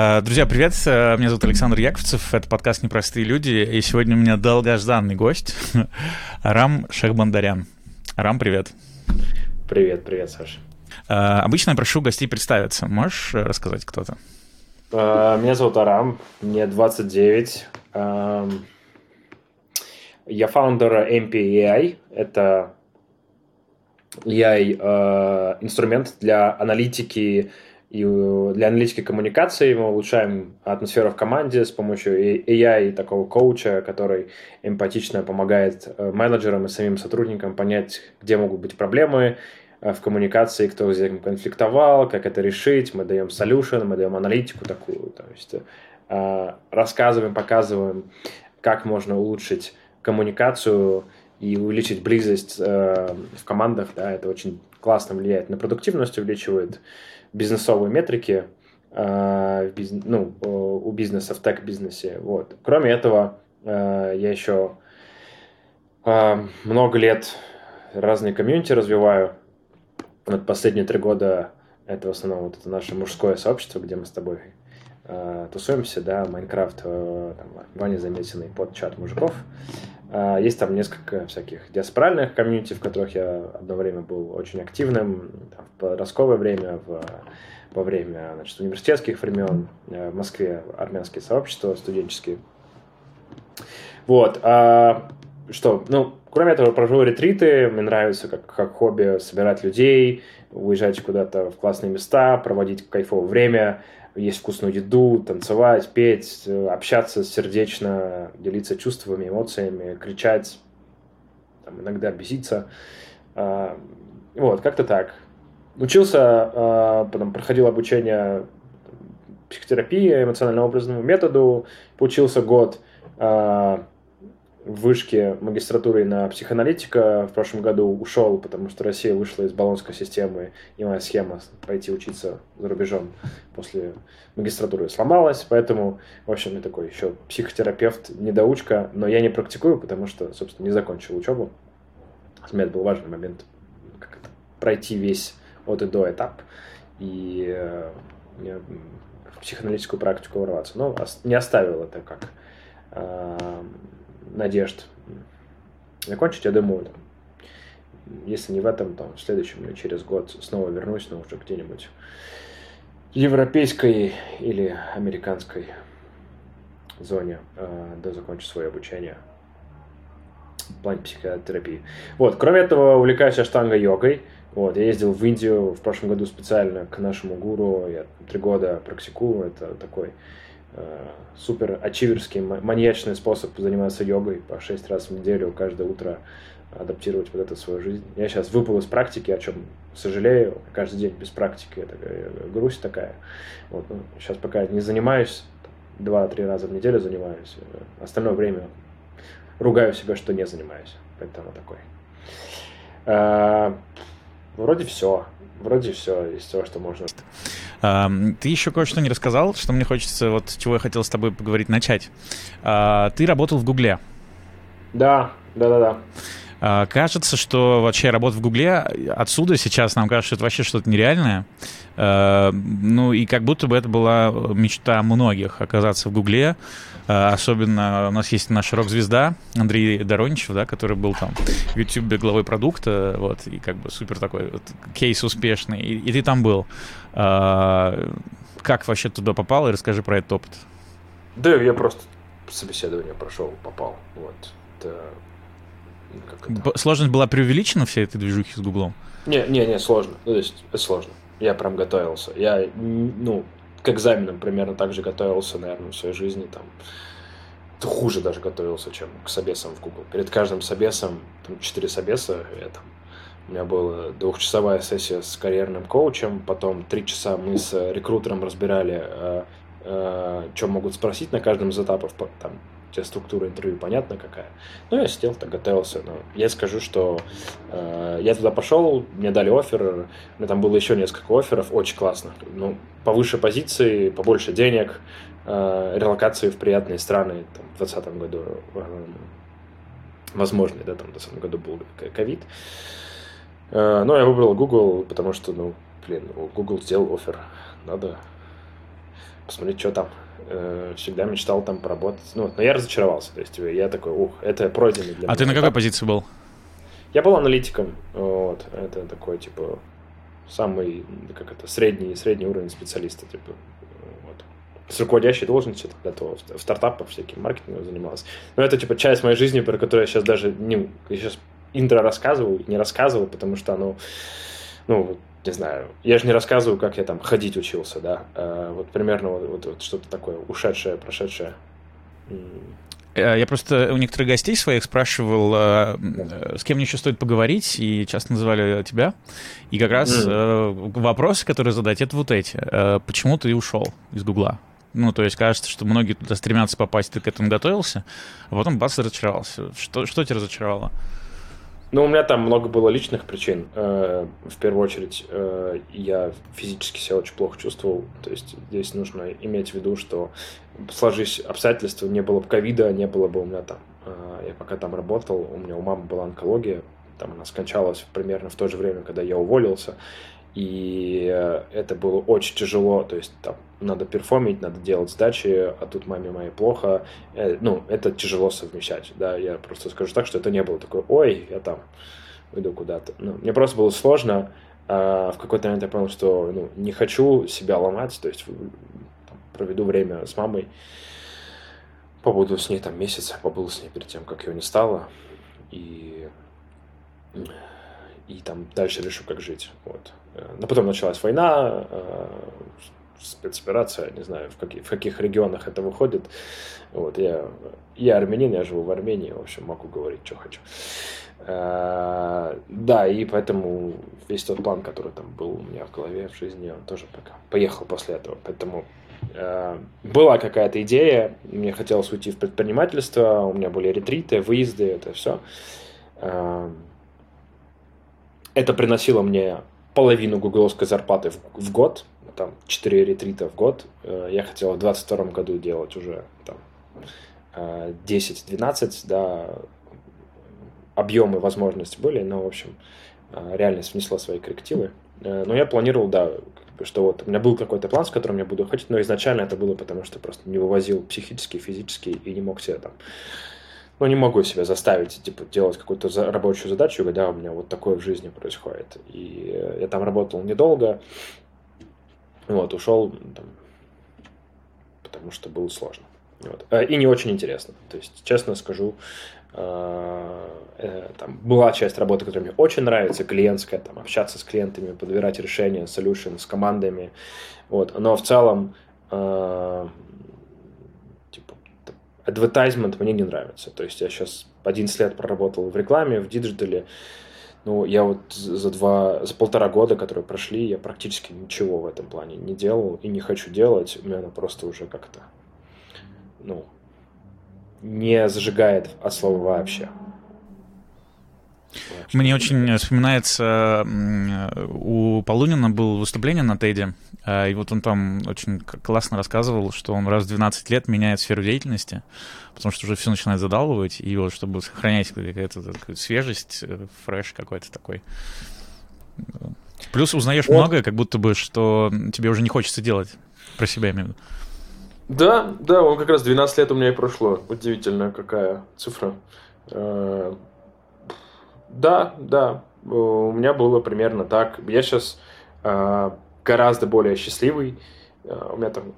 Э, друзья, привет! Э, меня зовут Александр Яковцев, это подкаст «Непростые люди», и сегодня у меня долгожданный гость Арам Шахбандарян. Арам, привет! Привет, привет, Саша. Э, обычно я прошу гостей представиться. Можешь рассказать, кто то Меня зовут Арам, мне 29. Эм, я фаундер MPAI, это AI инструмент для аналитики и э, для аналитики коммуникации мы улучшаем атмосферу в команде с помощью AI, такого коуча, который эмпатично помогает э, менеджерам и самим сотрудникам понять, где могут быть проблемы э, в коммуникации, кто с этим конфликтовал, как это решить. Мы даем solution, мы даем аналитику такую. То есть рассказываем, показываем, как можно улучшить коммуникацию и увеличить близость в командах. Да, это очень классно влияет на продуктивность, увеличивает бизнесовые метрики э, ну, у бизнеса в тег-бизнесе. Вот. Кроме этого, э, я еще э, много лет разные комьюнити развиваю. Вот последние три года это в основном вот это наше мужское сообщество, где мы с тобой э, тусуемся, да, Майнкрафт, э, там, Ваня Заметенный под чат мужиков. Э, есть там несколько всяких диаспоральных комьюнити, в которых я одно время был очень активным, там, в подростковое время, в, во время значит, университетских времен, э, в Москве армянские сообщества студенческие. Вот. А, что, ну, кроме этого, провожу ретриты, мне нравится как, как хобби собирать людей, уезжать куда-то в классные места, проводить кайфовое время, есть вкусную еду, танцевать, петь, общаться сердечно, делиться чувствами, эмоциями, кричать, там, иногда беситься. А, вот, как-то так. Учился, а, потом проходил обучение психотерапии, эмоционально-образному методу, поучился год а, в вышке магистратуры на психоаналитика в прошлом году ушел, потому что Россия вышла из баллонской системы, и моя схема пойти учиться за рубежом после магистратуры сломалась, поэтому, в общем, я такой еще психотерапевт, недоучка, но я не практикую, потому что, собственно, не закончил учебу. Для меня был важный момент, как это, пройти весь от и до этап и э, в психоаналитическую практику ворваться. Но не оставил это как э, надежд закончить, я думаю, там, если не в этом, то в следующем или через год снова вернусь, но уже где-нибудь европейской или американской зоне, э, да закончу свое обучение в плане психотерапии. Вот, кроме этого, увлекаюсь аштанга-йогой. Вот, я ездил в Индию в прошлом году специально к нашему гуру, я три года практикую, это такой супер ачиверский, маньячный способ заниматься йогой по 6 раз в неделю, каждое утро адаптировать вот это свою жизнь. Я сейчас выпал из практики, о чем сожалею. Каждый день без практики это грусть такая. Вот, ну, сейчас пока не занимаюсь, два-три раза в неделю занимаюсь. Э, остальное время ругаю себя, что не занимаюсь. Поэтому такой. А, вроде все. Вроде все из того, что можно. Ты еще кое-что не рассказал, что мне хочется, вот чего я хотел с тобой поговорить, начать. А, ты работал в Гугле. Да, да, да, да. А, кажется, что вообще работа в Гугле отсюда сейчас нам кажется, что это вообще что-то нереальное. А, ну и как будто бы это была мечта многих оказаться в Гугле. Особенно у нас есть наша рок-звезда Андрей Дороничев, да, который был там в YouTube главой продукта, вот, и как бы супер такой вот, кейс успешный, и, и ты там был. Как вообще туда попал, и расскажи про этот опыт. Да, я просто собеседование прошел, попал. Вот. Это Сложность была преувеличена всей этой движухи с Гуглом? Не, не, не, сложно. Ну, то есть, это сложно. Я прям готовился. Я, ну, к экзаменам примерно так же готовился, наверное, в своей жизни. Там, хуже даже готовился, чем к собесам в Google. Перед каждым собесом, там, четыре собеса, я там у меня была двухчасовая сессия с карьерным коучем, потом три часа мы с рекрутером разбирали, э, э, что могут спросить на каждом из этапов, там, тебе структура интервью понятна какая. Ну, я сидел, так готовился. Но я скажу, что э, я туда пошел, мне дали офер, меня там было еще несколько офферов, очень классно. Ну, повыше позиции, побольше денег, э, релокации в приятные страны там, в 2020 году э, возможный, да, там в 2020 году был ковид. Э, но я выбрал Google, потому что, ну, блин, Google сделал офер, надо посмотреть, что там. Э, всегда мечтал там поработать. Ну, но я разочаровался. То есть я такой, ух, это пройденный для а меня. А ты на какой позиции был? Я был аналитиком. Вот. Это такой, типа, самый, как это, средний, средний уровень специалиста, типа, вот. С руководящей должностью до того, в стартапах всяким маркетингом занимался. Но это, типа, часть моей жизни, про которую я сейчас даже не, я сейчас интро рассказываю, не рассказываю, потому что оно, ну, не знаю, я же не рассказываю, как я там ходить учился, да, а вот примерно вот, вот, вот что-то такое ушедшее, прошедшее. Э, я просто у некоторых гостей своих спрашивал, э, с кем мне еще стоит поговорить, и часто называли тебя. И как раз mm. вопросы, которые задать, это вот эти. Почему ты ушел из Гугла? Ну, то есть кажется, что многие туда стремятся попасть, ты к этому готовился, а потом бац, разочаровался. Что, что тебя разочаровало? Ну, у меня там много было личных причин. В первую очередь, я физически себя очень плохо чувствовал. То есть здесь нужно иметь в виду, что сложись обстоятельства, не было бы ковида, не было бы у меня там, э, я пока там работал, у меня у мамы была онкология, там она скончалась примерно в то же время, когда я уволился, и э, это было очень тяжело, то есть там надо перформить, надо делать сдачи, а тут маме моей плохо, э, ну, это тяжело совмещать, да, я просто скажу так, что это не было такое, ой, я там иду куда-то, ну, мне просто было сложно, а в какой-то момент я понял, что ну, не хочу себя ломать, то есть проведу время с мамой, побуду с ней там месяц, побыл с ней перед тем, как ее не стало, и, и там дальше решу, как жить. Вот. Но потом началась война, э, спецоперация, не знаю, в, каких, в каких регионах это выходит. Вот, я, я армянин, я живу в Армении, в общем, могу говорить, что хочу. Э, да, и поэтому весь тот план, который там был у меня в голове, в жизни, он тоже пока поехал после этого. Поэтому Э, была какая-то идея, мне хотелось уйти в предпринимательство, у меня были ретриты, выезды, это все. Э, это приносило мне половину гугловской зарплаты в, в год, там 4 ретрита в год. Э, я хотел в 2022 году делать уже там 10-12, да, объемы, возможности были, но, в общем, реальность внесла свои коррективы. Но я планировал, да, что вот у меня был какой-то план, с которым я буду ходить, но изначально это было потому, что просто не вывозил психически, физически и не мог себе там ну, не могу себя заставить, типа, делать какую-то за, рабочую задачу, когда у меня вот такое в жизни происходит. И я там работал недолго, вот, ушел, там, потому что было сложно. Вот. Э, и не очень интересно. То есть, честно скажу, Э, э, там была часть работы, которая мне очень нравится, клиентская, там, общаться с клиентами, подбирать решения, solution с командами, вот, но в целом э, advertisement мне не нравится, то есть я сейчас 11 лет проработал в рекламе, в диджитале, ну, я вот за два, за полтора года, которые прошли, я практически ничего в этом плане не делал и не хочу делать, у меня просто уже как-то, ну, не зажигает от слова вообще. Мне очень вспоминается, у Полунина было выступление на Теде, а, и вот он там очень классно рассказывал, что он раз в 12 лет меняет сферу деятельности, потому что уже все начинает задалбывать, и вот чтобы сохранять какую-то свежесть, э, фреш какой-то такой. Плюс узнаешь вот. многое, как будто бы, что тебе уже не хочется делать про себя, я имею в виду. Да, да, он как раз 12 лет у меня и прошло. Удивительно, какая цифра. Э, да, да, у меня было примерно так. Я сейчас э, гораздо более счастливый. Э, у меня там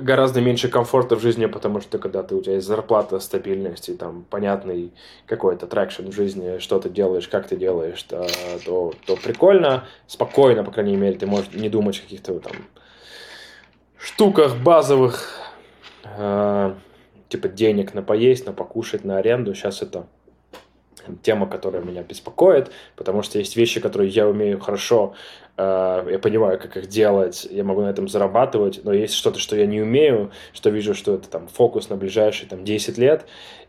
гораздо меньше комфорта в жизни, потому что когда ты, у тебя есть зарплата, стабильность и там понятный какой-то traction в жизни, что ты делаешь, как ты делаешь, то, то, то прикольно, спокойно, по крайней мере, ты можешь не думать о каких-то там штуках базовых, э, типа денег на поесть, на покушать, на аренду. Сейчас это тема, которая меня беспокоит, потому что есть вещи, которые я умею хорошо, э, я понимаю, как их делать, я могу на этом зарабатывать, но есть что-то, что я не умею, что вижу, что это там фокус на ближайшие там 10 лет,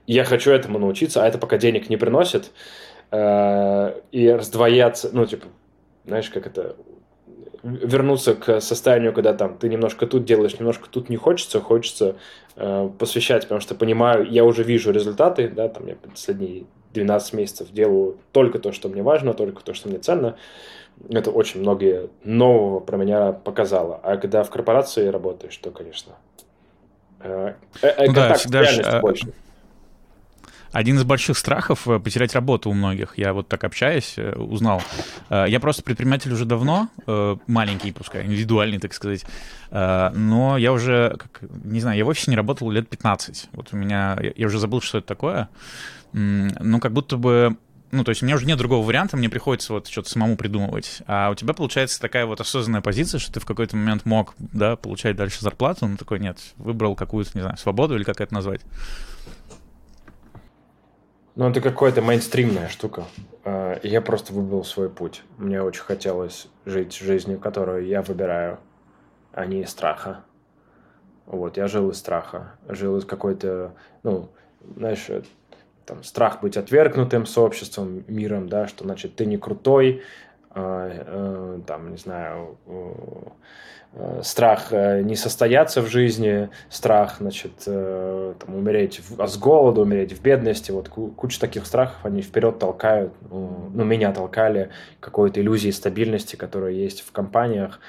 и я хочу этому научиться, а это пока денег не приносит, э, и раздвояться, ну, типа, знаешь, как это, вернуться к состоянию, когда там ты немножко тут делаешь, немножко тут не хочется, хочется э, посвящать, потому что понимаю, я уже вижу результаты, да, там я последние 12 месяцев делаю только то, что мне важно, только то, что мне ценно, это очень многие нового про меня показало. А когда в корпорации работаешь, то, конечно, э, э, ну, да, всегда а, больше. Один из больших страхов э, потерять работу у многих. Я вот так общаюсь, узнал. Я просто предприниматель уже давно, маленький, пускай, индивидуальный, так сказать. Но я уже, как, не знаю, я в офисе не работал лет 15. Вот у меня, я уже забыл, что это такое. Ну, как будто бы ну, то есть у меня уже нет другого варианта, мне приходится вот что-то самому придумывать. А у тебя получается такая вот осознанная позиция, что ты в какой-то момент мог, да, получать дальше зарплату, но такой нет, выбрал какую-то, не знаю, свободу или как это назвать. Ну, это какая-то мейнстримная штука. А, я просто выбрал свой путь. Мне очень хотелось жить жизнью, которую я выбираю, а не из страха. Вот, я жил из страха. Жил из какой-то, ну, знаешь, там, страх быть отвергнутым сообществом, миром, да, что значит ты не крутой, э, э, там, не знаю, э, страх э, не состояться в жизни, страх, значит, э, там, умереть в, с голоду, умереть в бедности, вот куча таких страхов, они вперед толкают, ну, ну меня толкали какой-то иллюзии стабильности, которая есть в компаниях,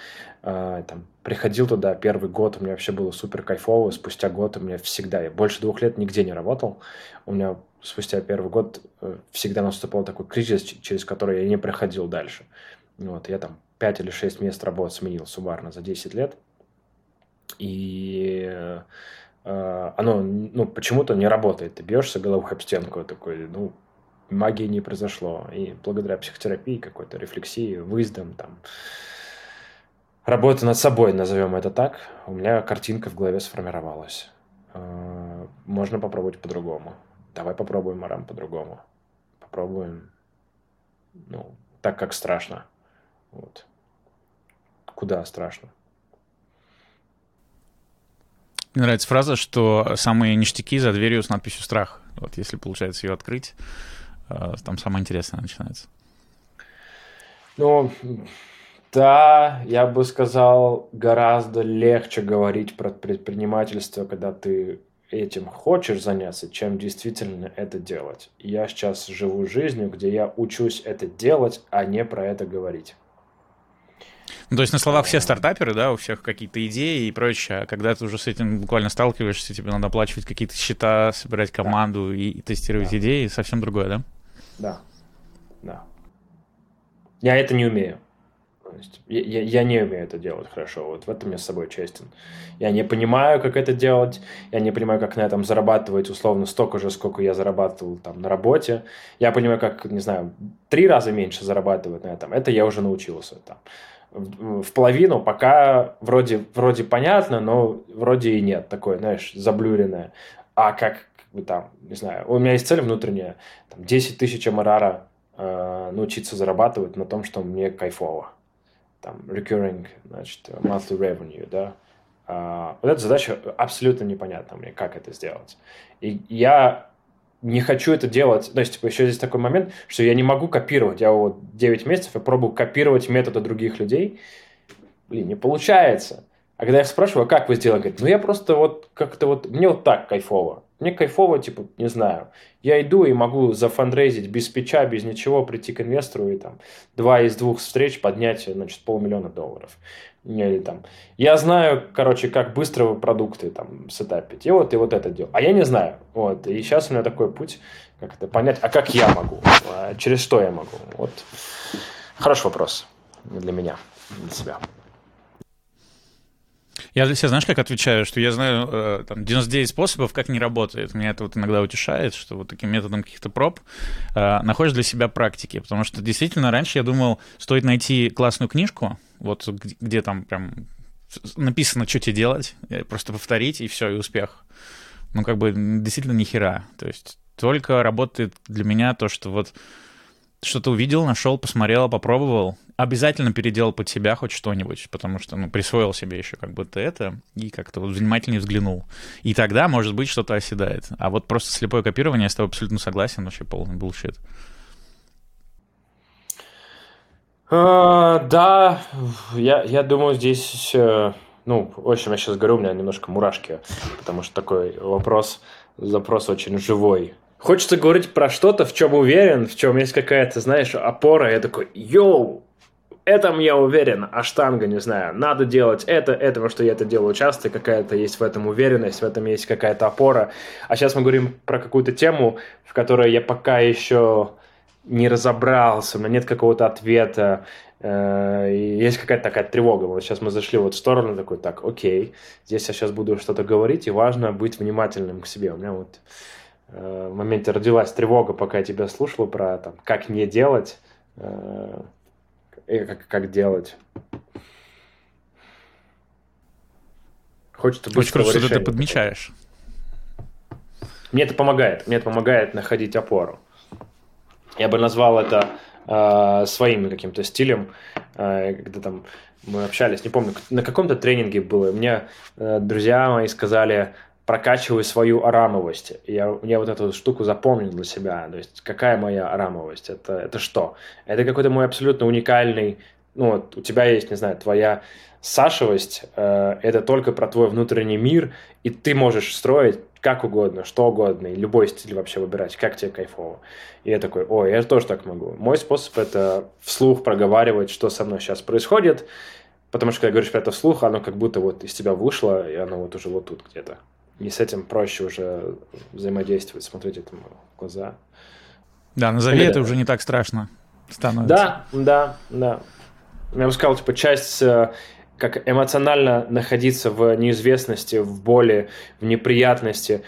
э, там, приходил туда первый год, у меня вообще было супер кайфово, спустя год у меня всегда, я больше двух лет нигде не работал, у меня спустя первый год э, всегда наступал такой кризис, через который я не проходил дальше. Вот, я там 5 или 6 мест работ сменил суммарно за 10 лет. И э, оно ну, почему-то не работает. Ты бьешься головой об стенку, такой, ну, магии не произошло. И благодаря психотерапии, какой-то рефлексии, выездам, там, работы над собой, назовем это так, у меня картинка в голове сформировалась. Э, можно попробовать по-другому. Давай попробуем, Арам, по-другому. Попробуем, ну, так, как страшно. Вот. Куда страшно? Мне нравится фраза, что самые ништяки за дверью с надписью «Страх». Вот если получается ее открыть, э, там самое интересное начинается. Ну, да, я бы сказал, гораздо легче говорить про предпринимательство, когда ты этим хочешь заняться, чем действительно это делать. Я сейчас живу жизнью, где я учусь это делать, а не про это говорить. Ну, то есть на словах все стартаперы, да, у всех какие-то идеи и прочее, а когда ты уже с этим буквально сталкиваешься, тебе надо оплачивать какие-то счета, собирать команду да. и, и тестировать да. идеи, совсем другое, да? Да, да. Я это не умею. Я, я, я не умею это делать хорошо. Вот в этом я с собой честен. Я не понимаю, как это делать. Я не понимаю, как на этом зарабатывать условно столько же, сколько я зарабатывал там на работе. Я понимаю, как, не знаю, три раза меньше зарабатывать на этом. Это я уже научился там. В, половину пока вроде, вроде понятно, но вроде и нет. Такое, знаешь, заблюренное. А как, там, не знаю, у меня есть цель внутренняя, там, 10 тысяч МРР э, научиться зарабатывать на том, что мне кайфово там, recurring, значит, monthly revenue, да, а, вот эта задача абсолютно непонятна мне, как это сделать. И я не хочу это делать. То есть, типа, еще здесь такой момент, что я не могу копировать. Я вот 9 месяцев я пробую копировать методы других людей. Блин, не получается. А когда я спрашиваю, а как вы сделали, говорит, ну я просто вот как-то вот, мне вот так кайфово. Мне кайфово, типа, не знаю. Я иду и могу зафандрейзить без печа, без ничего, прийти к инвестору и там два из двух встреч поднять, значит, полмиллиона долларов. Или там, я знаю, короче, как быстро продукты там сетапить. И вот, и вот это дело. А я не знаю. Вот. И сейчас у меня такой путь, как это понять, а как я могу? А через что я могу? Вот. Хороший вопрос для меня, для себя. Я для себя, знаешь, как отвечаю, что я знаю э, там, 99 способов, как не работает. Меня это вот иногда утешает, что вот таким методом каких-то проб э, находишь для себя практики. Потому что действительно раньше я думал, стоит найти классную книжку, вот где, где там прям написано, что тебе делать, просто повторить, и все, и успех. Ну, как бы действительно ни хера. То есть только работает для меня то, что вот что-то увидел, нашел, посмотрел, попробовал, обязательно переделал под себя хоть что-нибудь, потому что, ну, присвоил себе еще как будто это и как-то вот внимательнее взглянул. И тогда, может быть, что-то оседает. А вот просто слепое копирование, я с тобой абсолютно согласен, вообще полный bullshit. Э, да, я, я думаю, здесь, э, ну, в общем, я сейчас говорю, у меня немножко мурашки, потому что такой вопрос, запрос очень живой. Хочется говорить про что-то, в чем уверен, в чем есть какая-то, знаешь, опора. Я такой, йоу, этом я уверен, а штанга, не знаю, надо делать это, это, потому что я это делаю часто, какая-то есть в этом уверенность, в этом есть какая-то опора. А сейчас мы говорим про какую-то тему, в которой я пока еще не разобрался, у меня нет какого-то ответа, э, есть какая-то такая тревога. Вот сейчас мы зашли вот в сторону, такой, так, окей, здесь я сейчас буду что-то говорить, и важно быть внимательным к себе. У меня вот в моменте родилась тревога, пока я тебя слушал про там, как не делать, э, и как, как делать. Хочется Очень круто, что ты подмечаешь. Мне это помогает. Мне это помогает находить опору. Я бы назвал это э, своим каким-то стилем, э, когда там мы общались, не помню, на каком-то тренинге было. Мне э, друзья мои сказали, прокачиваю свою арамовость. Я, я вот эту штуку запомнил для себя. То есть, какая моя арамовость? Это, это что? Это какой-то мой абсолютно уникальный... Ну, вот у тебя есть, не знаю, твоя Сашевость э, – это только про твой внутренний мир, и ты можешь строить как угодно, что угодно, и любой стиль вообще выбирать, как тебе кайфово. И я такой, ой, я тоже так могу. Мой способ – это вслух проговаривать, что со мной сейчас происходит, потому что когда говоришь про это вслух, оно как будто вот из тебя вышло, и оно вот уже вот тут где-то и с этим проще уже взаимодействовать, смотреть этому в глаза. Да, назови Или, это уже не так страшно становится. Да, да, да. Я бы сказал, типа, часть э, как эмоционально находиться в неизвестности, в боли, в неприятности,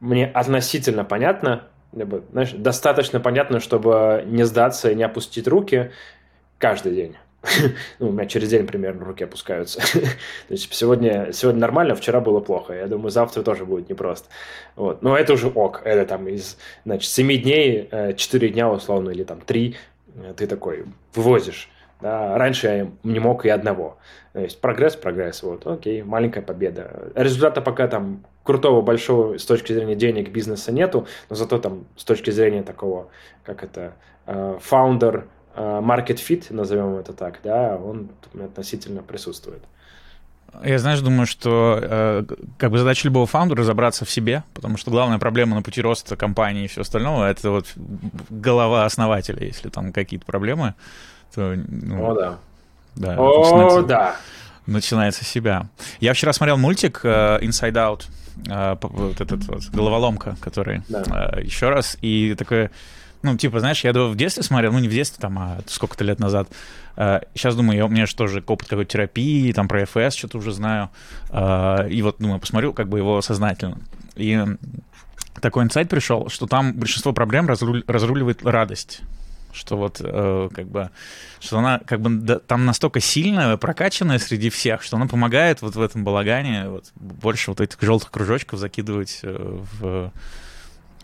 мне относительно понятно, либо, знаешь, достаточно понятно, чтобы не сдаться и не опустить руки каждый день. ну, у меня через день примерно руки опускаются. То есть сегодня, сегодня нормально, вчера было плохо. Я думаю, завтра тоже будет непросто. Вот. Но это уже ок. Это там из, значит, 7 дней, 4 э, дня условно, или там 3, э, ты такой вывозишь. Да, раньше я не мог и одного. То есть прогресс, прогресс, вот, окей, маленькая победа. Результата пока там крутого, большого с точки зрения денег бизнеса нету, но зато там с точки зрения такого, как это, э, Э, market fit, назовем это так, да, он относительно присутствует. Я, знаешь, думаю, что э, как бы задача любого фаундера разобраться в себе, потому что главная проблема на пути роста компании и все остальное это вот голова основателя. Если там какие-то проблемы, то... Ну, О, да. Да. О, начинается, да. Начинается с себя. Я вчера смотрел мультик э, Inside Out, э, вот этот вот головоломка, который да. э, еще раз, и такой ну, типа, знаешь, я в детстве смотрел, ну, не в детстве, там, а сколько-то лет назад. Сейчас думаю, я, у меня же тоже опыт какой-то терапии, там, про ФС что-то уже знаю. А, и вот, думаю, посмотрю как бы его сознательно. И такой инсайт пришел, что там большинство проблем разруль, разруливает радость что вот э, как бы что она как бы да, там настолько сильная, прокачанная среди всех, что она помогает вот в этом балагане вот больше вот этих желтых кружочков закидывать э, в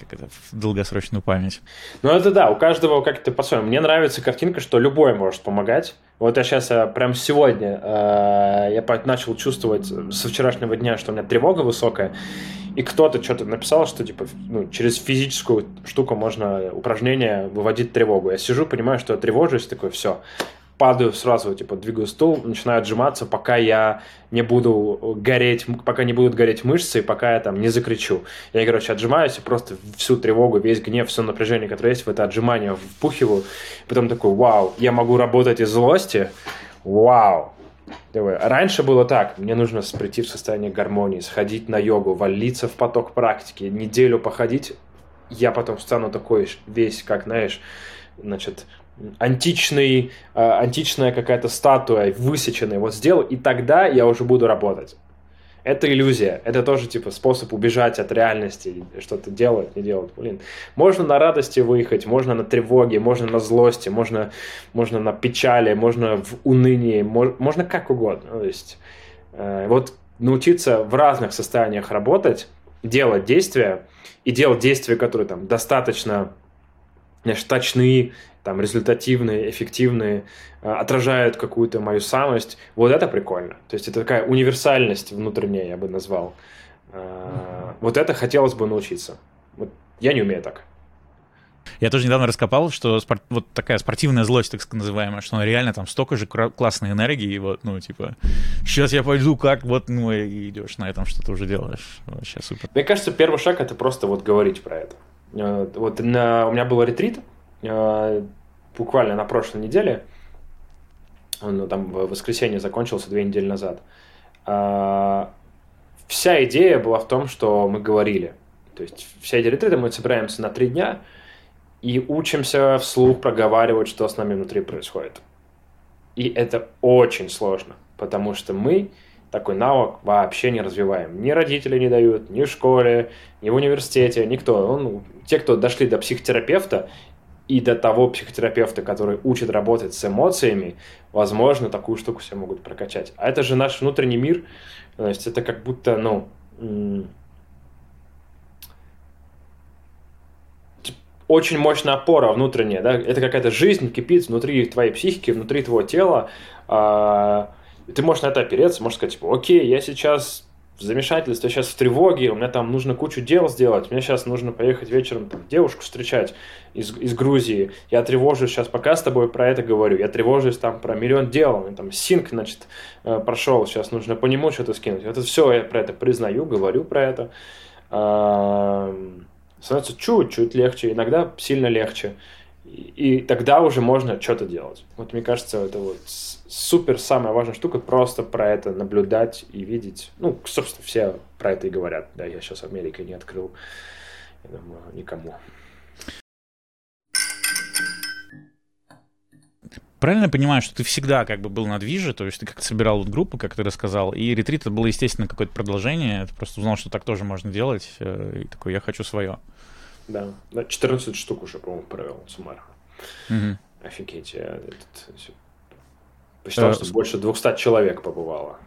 как это, в долгосрочную память. Ну, это да, у каждого как-то по-своему. Мне нравится картинка, что любой может помогать. Вот я сейчас, э, прям сегодня, э, я начал чувствовать со вчерашнего дня, что у меня тревога высокая, и кто-то что-то написал, что типа ну, через физическую штуку можно упражнение выводить тревогу. Я сижу, понимаю, что я тревожусь, такой, все, падаю сразу, типа, двигаю стул, начинаю отжиматься, пока я не буду гореть, пока не будут гореть мышцы, пока я там не закричу. Я, короче, отжимаюсь и просто всю тревогу, весь гнев, все напряжение, которое есть в это отжимание, впухиваю. Потом такой, вау, я могу работать из злости, вау. Раньше было так, мне нужно прийти в состояние гармонии, сходить на йогу, валиться в поток практики, неделю походить, я потом стану такой весь, как, знаешь, значит, античный, э, античная какая-то статуя высеченная, вот сделал, и тогда я уже буду работать. Это иллюзия, это тоже типа способ убежать от реальности, что-то делать, не делать. Блин, можно на радости выехать, можно на тревоге, можно на злости, можно, можно на печали, можно в унынии, можно, как угодно. То есть э, вот научиться в разных состояниях работать, делать действия и делать действия, которые там достаточно знаешь, точны, там, результативные, эффективные, э, отражают какую-то мою самость. Вот это прикольно. То есть это такая универсальность внутренняя, я бы назвал. Э, вот это хотелось бы научиться. Вот я не умею так. Я тоже недавно раскопал, что спорт, вот такая спортивная злость, так называемая, что она реально там столько же классной энергии, вот, ну, типа, сейчас я пойду, как, вот, ну, и идешь на этом, что ты уже делаешь. Вообще супер. Мне кажется, первый шаг — это просто вот говорить про это. Вот на, у меня был ретрит буквально на прошлой неделе, ну, там в воскресенье закончился две недели назад. Вся идея была в том, что мы говорили. То есть вся эти ретриты мы собираемся на три дня и учимся вслух проговаривать, что с нами внутри происходит. И это очень сложно, потому что мы такой навык вообще не развиваем. Ни родители не дают, ни в школе, ни в университете, никто. Ну, те, кто дошли до психотерапевта и до того психотерапевта, который учит работать с эмоциями, возможно, такую штуку все могут прокачать. А это же наш внутренний мир. То есть это как будто, ну, очень мощная опора внутренняя, да, это какая-то жизнь кипит внутри твоей психики, внутри твоего тела, а, ты можешь на это опереться, можешь сказать, типа, окей, я сейчас в замешательстве, я сейчас в тревоге, у меня там нужно кучу дел сделать, мне сейчас нужно поехать вечером там, девушку встречать из, из Грузии, я тревожусь сейчас, пока с тобой про это говорю, я тревожусь там про миллион дел, там синк, значит, э, прошел, сейчас нужно по нему что-то скинуть, это все я про это признаю, говорю про это, становится чуть-чуть легче, иногда сильно легче. И, и тогда уже можно что-то делать. Вот мне кажется, это вот супер самая важная штука, просто про это наблюдать и видеть. Ну, собственно, все про это и говорят. Да, я сейчас Америкой не открыл, я думаю, никому. Правильно понимаю, что ты всегда как бы был на движе, то есть ты как-то собирал вот группу, как ты рассказал, и ретрит это было, естественно, какое-то продолжение, ты просто узнал, что так тоже можно делать, э, и такой, я хочу свое. Да, 14 штук уже, по-моему, провел суммарно. Угу. Офигеть, я этот, посчитал, э, что больше 200 человек побывало.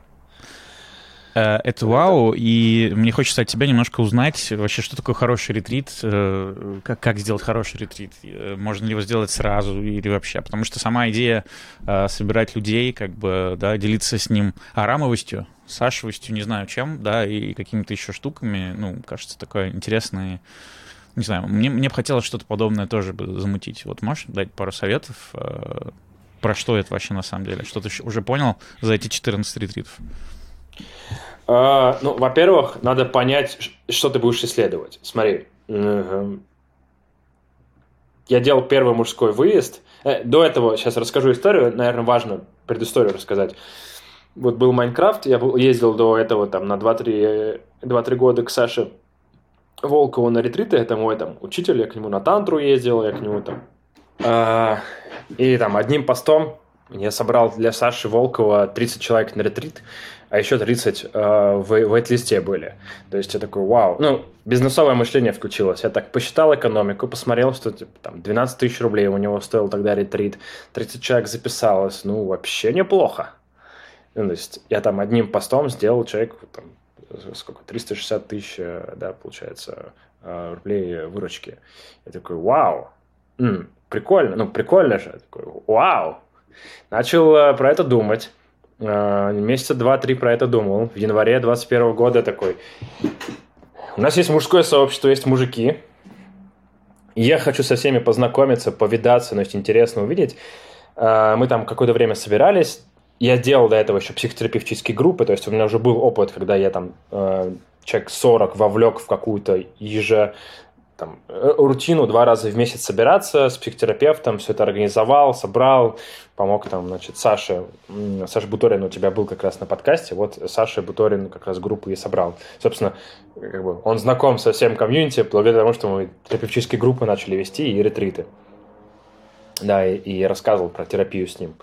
Э, это вау, и мне хочется от тебя немножко узнать вообще, что такое хороший ретрит, э, как, как сделать хороший ретрит, можно ли его сделать сразу или вообще, потому что сама идея собирать людей, как бы, да, делиться с ним арамовостью, сашевостью, не знаю чем, да, и какими-то еще штуками, ну, кажется, такое интересное, не знаю, мне, мне бы хотелось что-то подобное тоже замутить. Вот можешь дать пару советов, про что это вообще на самом деле? Что ты уже понял за эти 14 ретритов? Uh, ну, во-первых, надо понять, что ты будешь исследовать. Смотри, я делал первый мужской выезд. Э, до этого сейчас расскажу историю. Наверное, важно предысторию рассказать. Вот был Майнкрафт, я ездил до этого там на 2-3 года к Саше Волкову на ретриты. Это мой там учитель, я к нему на тантру ездил, я к нему там... Uh, и там одним постом я собрал для Саши Волкова 30 человек на ретрит, а еще 30 э, в вейт-листе были. То есть я такой, вау. Ну, бизнесовое мышление включилось. Я так посчитал экономику, посмотрел, что типа, там 12 тысяч рублей у него стоил тогда ретрит, 30 человек записалось. Ну, вообще неплохо. Ну, то есть я там одним постом сделал человек, там, сколько, 360 тысяч, э, да, получается, э, рублей выручки. Я такой, вау, м-м, прикольно, ну, прикольно же. Такой, вау, Начал э, про это думать. Э, месяца два-три про это думал. В январе 21 года такой. У нас есть мужское сообщество, есть мужики. Я хочу со всеми познакомиться, повидаться, но есть интересно увидеть. Э, мы там какое-то время собирались. Я делал до этого еще психотерапевтические группы, то есть у меня уже был опыт, когда я там человек 40 вовлек в какую-то еже там, э, рутину два раза в месяц собираться с психотерапевтом, все это организовал, собрал, помог там, значит, Саше, Саша Буторин у тебя был как раз на подкасте, вот Саша Буторин как раз группу и собрал. Собственно, как бы он знаком со всем комьюнити благодаря тому, что мы терапевтические группы начали вести и ретриты. Да, и, и рассказывал про терапию с ним.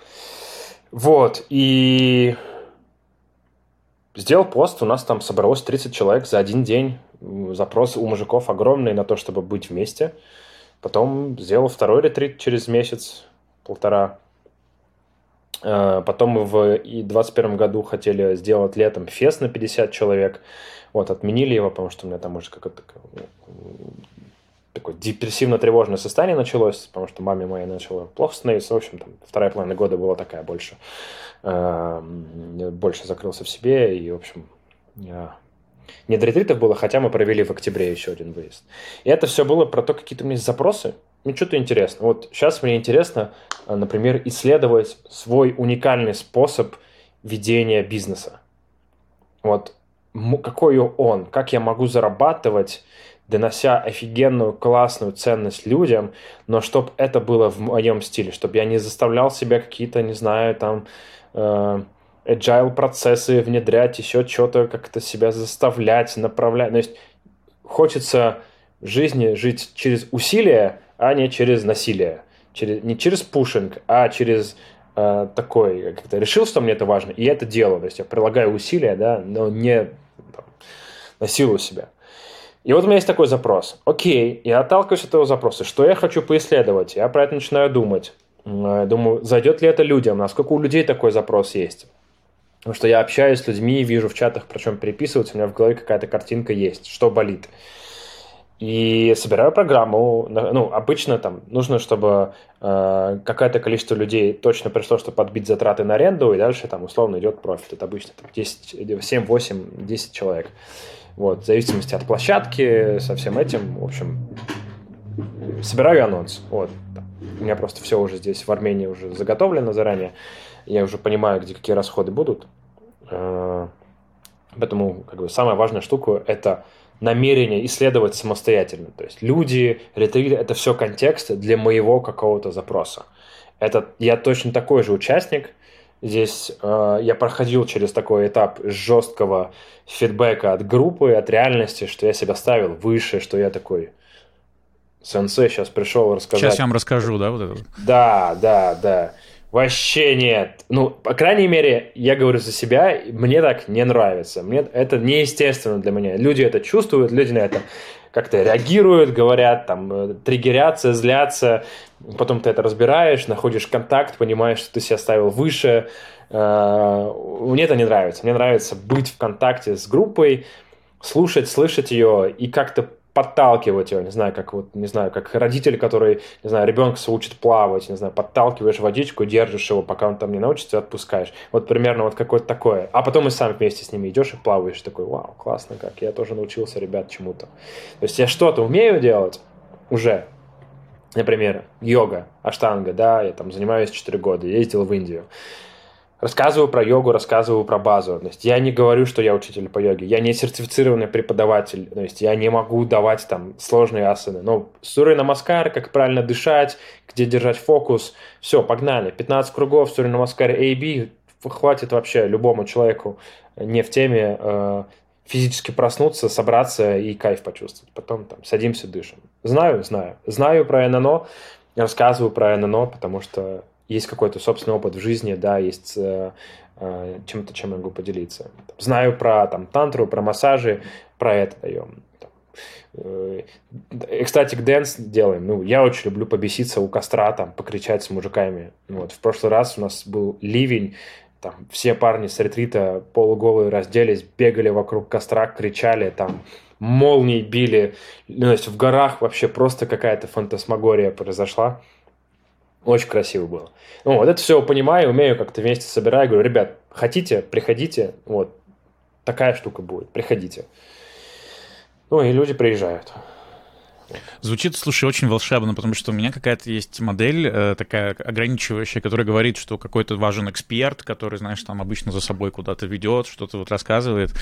Вот, и сделал пост, у нас там собралось 30 человек за один день запрос у мужиков огромный на то, чтобы быть вместе. Потом сделал второй ретрит через месяц, полтора. Э, потом в 2021 году хотели сделать летом фест на 50 человек. Вот, отменили его, потому что у меня там уже какое-то такое депрессивно-тревожное состояние началось, потому что маме моей начало плохо становиться. В общем, там, вторая половина года была такая больше. Э, больше закрылся в себе, и, в общем, не до ретритов было, хотя мы провели в октябре еще один выезд. И это все было про то, какие-то у меня есть запросы. Ну, что-то интересно. Вот сейчас мне интересно, а, например, исследовать свой уникальный способ ведения бизнеса. Вот какой он, как я могу зарабатывать донося офигенную, классную ценность людям, но чтобы это было в моем стиле, чтобы я не заставлял себя какие-то, не знаю, там, э, agile процессы внедрять, еще что-то как-то себя заставлять, направлять. То есть хочется в жизни жить через усилия, а не через насилие. Через, не через пушинг, а через э, такой, как-то решил, что мне это важно, и это делаю. То есть я прилагаю усилия, да, но не там, насилую себя. И вот у меня есть такой запрос. Окей, я отталкиваюсь от этого запроса. Что я хочу поисследовать? Я про это начинаю думать. Думаю, зайдет ли это людям? Насколько у людей такой запрос есть? Потому что я общаюсь с людьми, вижу в чатах, про чем переписываться, у меня в голове какая-то картинка есть, что болит. И собираю программу. Ну, обычно там нужно, чтобы э, какое-то количество людей точно пришло, чтобы подбить затраты на аренду, и дальше там условно идет профит. Это обычно там, 10, 7, 8, 10 человек. Вот, в зависимости от площадки, со всем этим, в общем, собираю анонс. Вот. У меня просто все уже здесь в Армении уже заготовлено заранее я уже понимаю, где какие расходы будут. Э, поэтому как бы, самая важная штука – это намерение исследовать самостоятельно. То есть люди, ретрит – это все контекст для моего какого-то запроса. Это я точно такой же участник. Здесь э, я проходил через такой этап жесткого фидбэка от группы, от реальности, что я себя ставил выше, что я такой сенсей сейчас пришел рассказать. Сейчас я вам расскажу, да, вот это? Да, да, да. Вообще нет. Ну, по крайней мере, я говорю за себя, мне так не нравится. Мне это неестественно для меня. Люди это чувствуют, люди на это как-то реагируют, говорят, там, э, триггерятся, злятся. Потом ты это разбираешь, находишь контакт, понимаешь, что ты себя ставил выше. Э, мне это не нравится. Мне нравится быть в контакте с группой, слушать, слышать ее и как-то подталкивать его, не знаю, как вот, не знаю, как родитель, который, не знаю, ребенка учит плавать, не знаю, подталкиваешь водичку, держишь его, пока он там не научится, отпускаешь. Вот примерно вот какое-то такое. А потом и сам вместе с ними идешь и плаваешь, такой, вау, классно как, я тоже научился, ребят, чему-то. То есть я что-то умею делать уже, например, йога, аштанга, да, я там занимаюсь 4 года, ездил в Индию рассказываю про йогу, рассказываю про базу. То есть я не говорю, что я учитель по йоге. Я не сертифицированный преподаватель. То есть я не могу давать там сложные асаны. Но суры намаскар, как правильно дышать, где держать фокус. Все, погнали. 15 кругов суры намаскар A, B хватит вообще любому человеку не в теме э, физически проснуться, собраться и кайф почувствовать. Потом там садимся, дышим. Знаю, знаю. Знаю про ННО, рассказываю про ННО, потому что есть какой-то собственный опыт в жизни, да, есть э, э, чем-то, чем я могу поделиться. Знаю про там тантру, про массажи, про это даем. Э, экстатик дэнс делаем. Ну, я очень люблю побеситься у костра, там, покричать с мужиками. Вот. В прошлый раз у нас был ливень, там все парни с ретрита полуголые разделись, бегали вокруг костра, кричали, там молнии били. Ну, то есть в горах вообще просто какая-то фантасмагория произошла. Очень красиво было. Ну, вот это все понимаю, умею как-то вместе собираю. Говорю, ребят, хотите, приходите. Вот такая штука будет, приходите. Ну, и люди приезжают. Звучит, слушай, очень волшебно, потому что у меня какая-то есть модель э, такая ограничивающая, которая говорит, что какой-то важен эксперт, который, знаешь, там обычно за собой куда-то ведет, что-то вот рассказывает.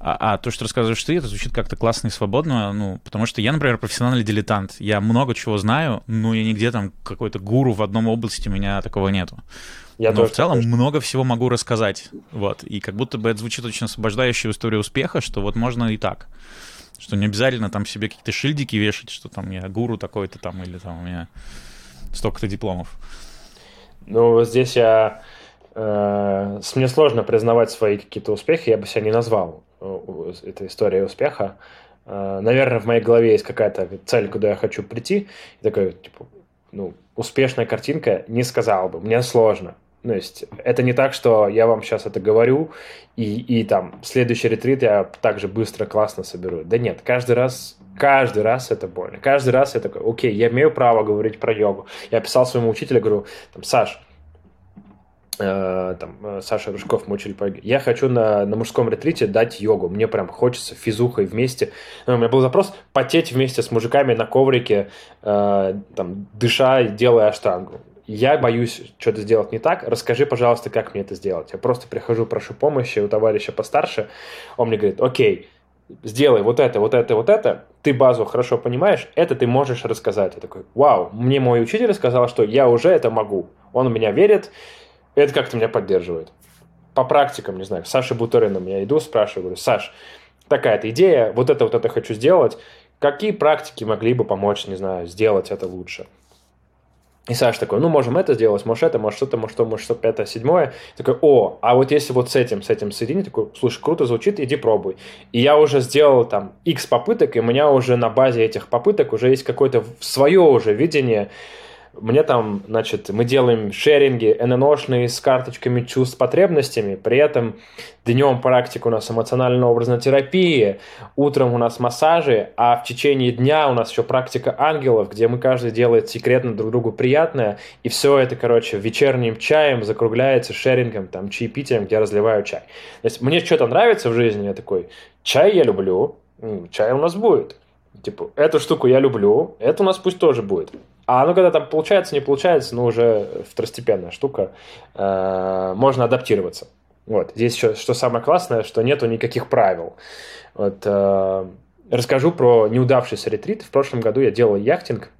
А, а то, что рассказываешь ты, это звучит как-то классно и свободно, ну, потому что я, например, профессиональный дилетант. Я много чего знаю, но я нигде там какой-то гуру в одном области, у меня такого нету. Я Но тоже в целом тоже. много всего могу рассказать. Вот. И как будто бы это звучит очень освобождающая история успеха, что вот можно и так. Что не обязательно там себе какие-то шильдики вешать, что там я гуру такой-то там, или там у меня столько-то дипломов. Ну, здесь я... Э, мне сложно признавать свои какие-то успехи, я бы себя не назвал э, этой историей успеха. Э, наверное, в моей голове есть какая-то цель, куда я хочу прийти. И такой, типа, ну, успешная картинка, не сказал бы, мне сложно. Ну, есть это не так, что я вам сейчас это говорю, и, и там следующий ретрит я также быстро, классно соберу. Да нет, каждый раз, каждый раз это больно. Каждый раз я такой, окей, я имею право говорить про йогу. Я писал своему учителю, говорю, там, Саш, э, там, э, Саша Рыжков, мой учитель по йоге, я хочу на, на мужском ретрите дать йогу. Мне прям хочется физухой вместе. Ну, у меня был запрос потеть вместе с мужиками на коврике, э, там, дыша, делая аштангу я боюсь что-то сделать не так, расскажи, пожалуйста, как мне это сделать. Я просто прихожу, прошу помощи у товарища постарше, он мне говорит, окей, сделай вот это, вот это, вот это, ты базу хорошо понимаешь, это ты можешь рассказать. Я такой, вау, мне мой учитель сказал, что я уже это могу. Он в меня верит, это как-то меня поддерживает. По практикам, не знаю, Саша Буторином я иду, спрашиваю, говорю, Саш, такая-то идея, вот это, вот это хочу сделать, какие практики могли бы помочь, не знаю, сделать это лучше? И Саша такой, ну, можем это сделать, может это, может что-то, может что, может что, пятое, седьмое. Такой, о, а вот если вот с этим, с этим соединить, такой, слушай, круто звучит, иди пробуй. И я уже сделал там X попыток, и у меня уже на базе этих попыток уже есть какое-то свое уже видение, мне там, значит, мы делаем шеринги ННОшные с карточками чувств, потребностями, при этом днем практика у нас эмоционально-образная терапия, утром у нас массажи, а в течение дня у нас еще практика ангелов, где мы каждый делает секретно друг другу приятное, и все это, короче, вечерним чаем закругляется шерингом, там, чаепитием, где разливаю чай. То есть мне что-то нравится в жизни, я такой, чай я люблю, чай у нас будет. Типа, эту штуку я люблю, это у нас пусть тоже будет. А ну когда там получается, не получается, ну уже второстепенная штука, э, можно адаптироваться. Вот. Здесь еще, что самое классное, что нету никаких правил. Вот, э, расскажу про неудавшийся ретрит. В прошлом году я делал яхтинг,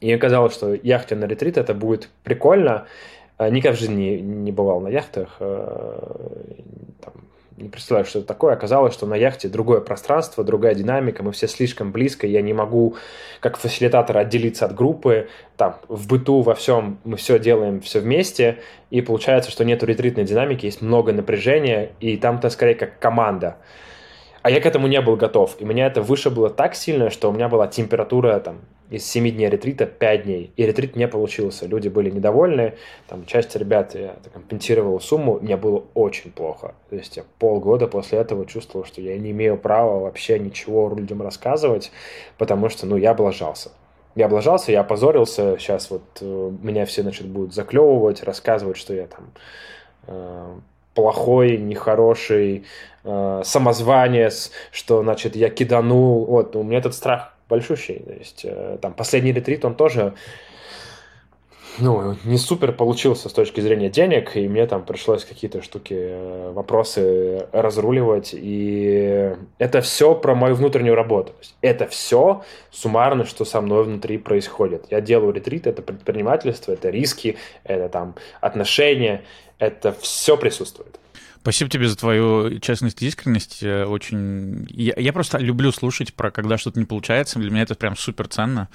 и оказалось, что яхтенный ретрит это будет прикольно. Э, никогда в жизни не, не бывал на яхтах. Там, не представляю, что это такое. Оказалось, что на яхте другое пространство, другая динамика, мы все слишком близко, я не могу как фасилитатор отделиться от группы, там, в быту, во всем мы все делаем все вместе, и получается, что нету ретритной динамики, есть много напряжения, и там-то скорее как команда. А я к этому не был готов. И меня это выше было так сильно, что у меня была температура там из 7 дней ретрита 5 дней. И ретрит не получился. Люди были недовольны. Там часть ребят я компенсировала сумму. Мне было очень плохо. То есть я полгода после этого чувствовал, что я не имею права вообще ничего людям рассказывать, потому что, ну, я облажался. Я облажался, я опозорился. Сейчас вот э, меня все, значит, будут заклевывать, рассказывать, что я там э, плохой, нехороший, э, самозванец, что, значит, я киданул. Вот, у меня этот страх большущий. То есть, э, там, последний ретрит, он тоже ну, не супер получился с точки зрения денег, и мне там пришлось какие-то штуки, э, вопросы разруливать, и это все про мою внутреннюю работу. Это все суммарно, что со мной внутри происходит. Я делаю ретрит, это предпринимательство, это риски, это там отношения, это все присутствует. Спасибо тебе за твою честность и искренность. Э, очень... Я, я просто люблю слушать про когда что-то не получается. Для меня это прям супер ценно.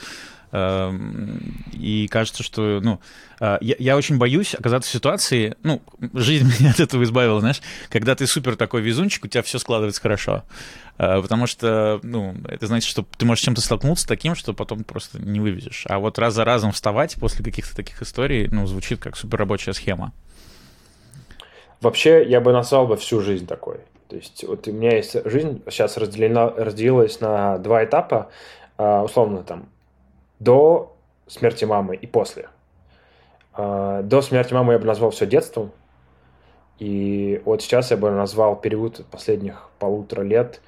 Эм, и кажется, что, ну, э, я, я очень боюсь оказаться в ситуации, ну, жизнь меня от этого избавила, знаешь, когда ты супер такой везунчик, у тебя все складывается хорошо. Э, потому что, ну, это значит, что ты можешь чем-то столкнуться таким, что потом просто не вывезешь. А вот раз за разом вставать после каких-то таких историй, ну, звучит как супер схема. Вообще, я бы назвал бы всю жизнь такой. То есть вот у меня есть жизнь сейчас разделена, разделилась на два этапа, а, условно там до смерти мамы и после. А, до смерти мамы я бы назвал все детством, и вот сейчас я бы назвал период последних полутора лет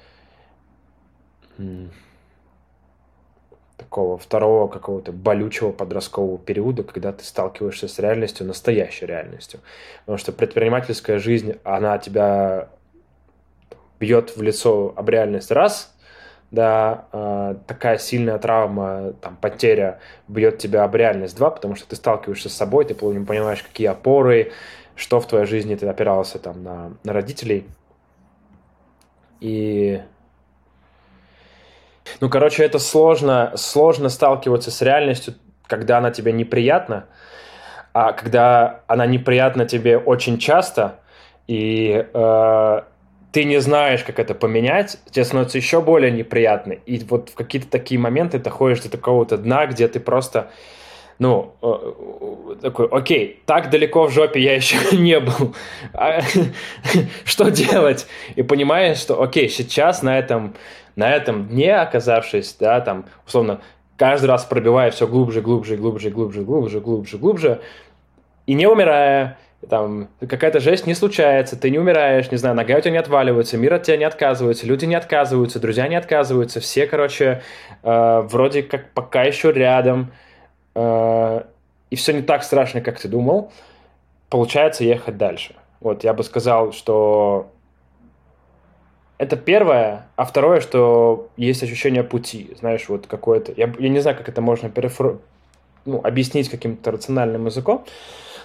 такого второго какого-то болючего подросткового периода, когда ты сталкиваешься с реальностью, настоящей реальностью. Потому что предпринимательская жизнь, она тебя бьет в лицо об реальность раз, да, э, такая сильная травма, там, потеря бьет тебя об реальность два, потому что ты сталкиваешься с собой, ты понимаешь, какие опоры, что в твоей жизни ты опирался там на, на родителей. И ну, короче, это сложно, сложно сталкиваться с реальностью, когда она тебе неприятна, а когда она неприятна тебе очень часто, и э, ты не знаешь, как это поменять, тебе становится еще более неприятно. И вот в какие-то такие моменты ты ходишь до такого-то дна, где ты просто ну, э, такой, окей, так далеко в жопе я еще не был. А, что делать? И понимаешь, что, окей, сейчас на этом на этом дне оказавшись, да, там, условно, каждый раз пробивая все глубже, глубже, глубже, глубже, глубже, глубже, глубже, и не умирая, там, какая-то жесть не случается, ты не умираешь, не знаю, нога у тебя не отваливается, мир от тебя не отказывается, люди не отказываются, друзья не отказываются, все, короче, э, вроде как пока еще рядом, э, и все не так страшно, как ты думал, получается ехать дальше. Вот, я бы сказал, что Это первое. А второе, что есть ощущение пути. Знаешь, вот какое-то... Я, я не знаю, как это можно перефро... ну, объяснить каким-то рациональным языком.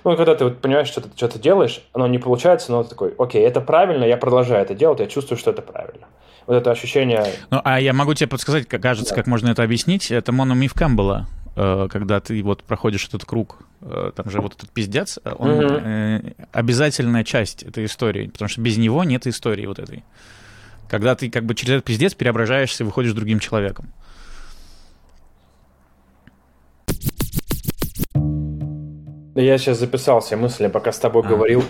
Ну, когда ты вот понимаешь, что ты что-то делаешь, оно не получается, но ты такой, окей, это правильно, я продолжаю это делать, я чувствую, что это правильно. Вот это ощущение... Ну, а я могу тебе подсказать, как кажется, да. как можно это объяснить. Это мономиф Кэмпбелла э, когда ты вот проходишь этот круг, э, там же вот этот пиздец, он mm-hmm. обязательная часть этой истории, потому что без него нет истории вот этой. Когда ты как бы через этот пиздец преображаешься и выходишь другим человеком. Я сейчас записал все мысли, пока с тобой а. говорил.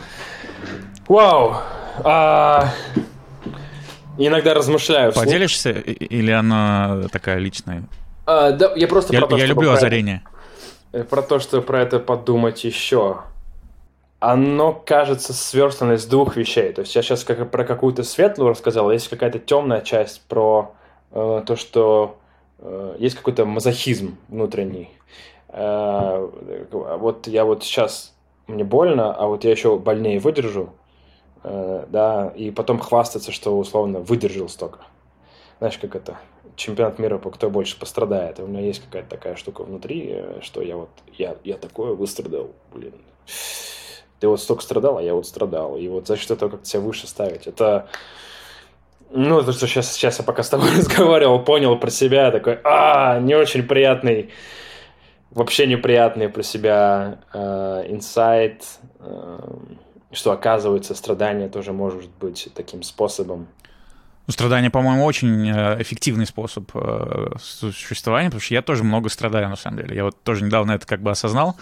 Вау! А... Иногда размышляю. Поделишься или она такая личная? А, да, я просто я, про то, я люблю озарение. Это, про то, что про это подумать еще. Оно кажется сверстано из двух вещей. То есть я сейчас как, про какую-то светлую рассказал, есть какая-то темная часть про э, то, что э, есть какой-то мазохизм внутренний. Э, вот я вот сейчас мне больно, а вот я еще больнее выдержу, э, да, и потом хвастаться, что условно выдержал столько. Знаешь, как это? чемпионат мира по кто больше пострадает. у меня есть какая-то такая штука внутри, э, что я вот, я, я такое выстрадал, блин. Ты вот столько страдал, а я вот страдал. И вот за счет этого как-то себя выше ставить. Это, ну, то, что сейчас, сейчас я пока с тобой разговаривал, понял про себя, такой, а, не очень приятный, вообще неприятный про себя э, инсайт, э, что оказывается страдание тоже может быть таким способом ну, страдание, по-моему, очень э, эффективный способ э, существования, потому что я тоже много страдаю, на самом деле. Я вот тоже недавно это как бы осознал.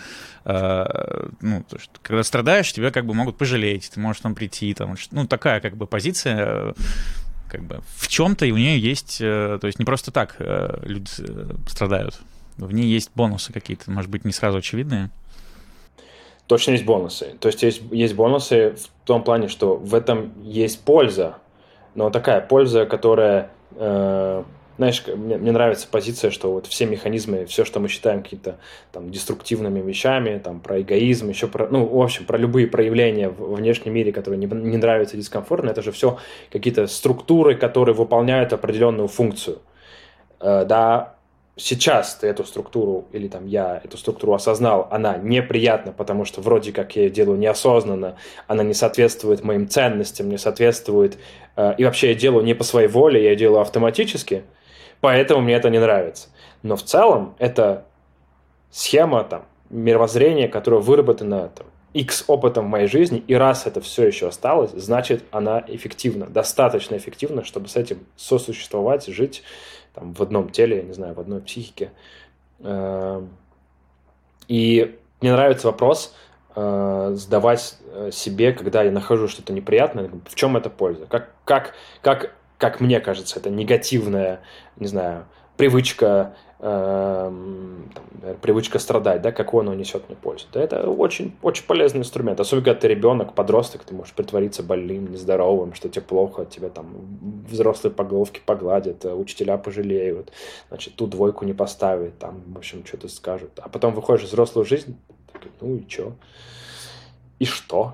Э, ну, то, что, когда страдаешь, тебя как бы могут пожалеть, ты можешь там прийти, там, ну, такая как бы позиция как бы в чем-то, и у нее есть, то есть не просто так люди страдают. В ней есть бонусы какие-то, может быть, не сразу очевидные. Точно есть бонусы. То есть есть, есть бонусы в том плане, что в этом есть польза, но такая польза, которая, э, знаешь, мне, мне нравится позиция, что вот все механизмы, все, что мы считаем какими-то там деструктивными вещами, там про эгоизм, еще про, ну, в общем, про любые проявления в внешнем мире, которые не, не нравятся, дискомфортно, это же все какие-то структуры, которые выполняют определенную функцию. Э, да, сейчас ты эту структуру, или там я эту структуру осознал, она неприятна, потому что вроде как я ее делаю неосознанно, она не соответствует моим ценностям, не соответствует, э, и вообще я делаю не по своей воле, я делаю автоматически, поэтому мне это не нравится. Но в целом это схема там, мировоззрения, которая выработана там, X опытом в моей жизни, и раз это все еще осталось, значит, она эффективна, достаточно эффективна, чтобы с этим сосуществовать, жить там, в одном теле, я не знаю, в одной психике. Эм, и мне нравится вопрос э, задавать э, себе, когда я нахожу что-то неприятное, в чем это польза? Как, как, как, как мне кажется, это негативная, не знаю, привычка Эм, там, привычка страдать, да, какую оно несет мне пользу. Да, это очень, очень полезный инструмент. Особенно, когда ты ребенок, подросток, ты можешь притвориться больным, нездоровым, что тебе плохо, тебе там взрослые по головке погладят, э, учителя пожалеют, значит, ту двойку не поставят, там, в общем, что-то скажут. А потом выходишь в взрослую жизнь, так, ну и что? И что?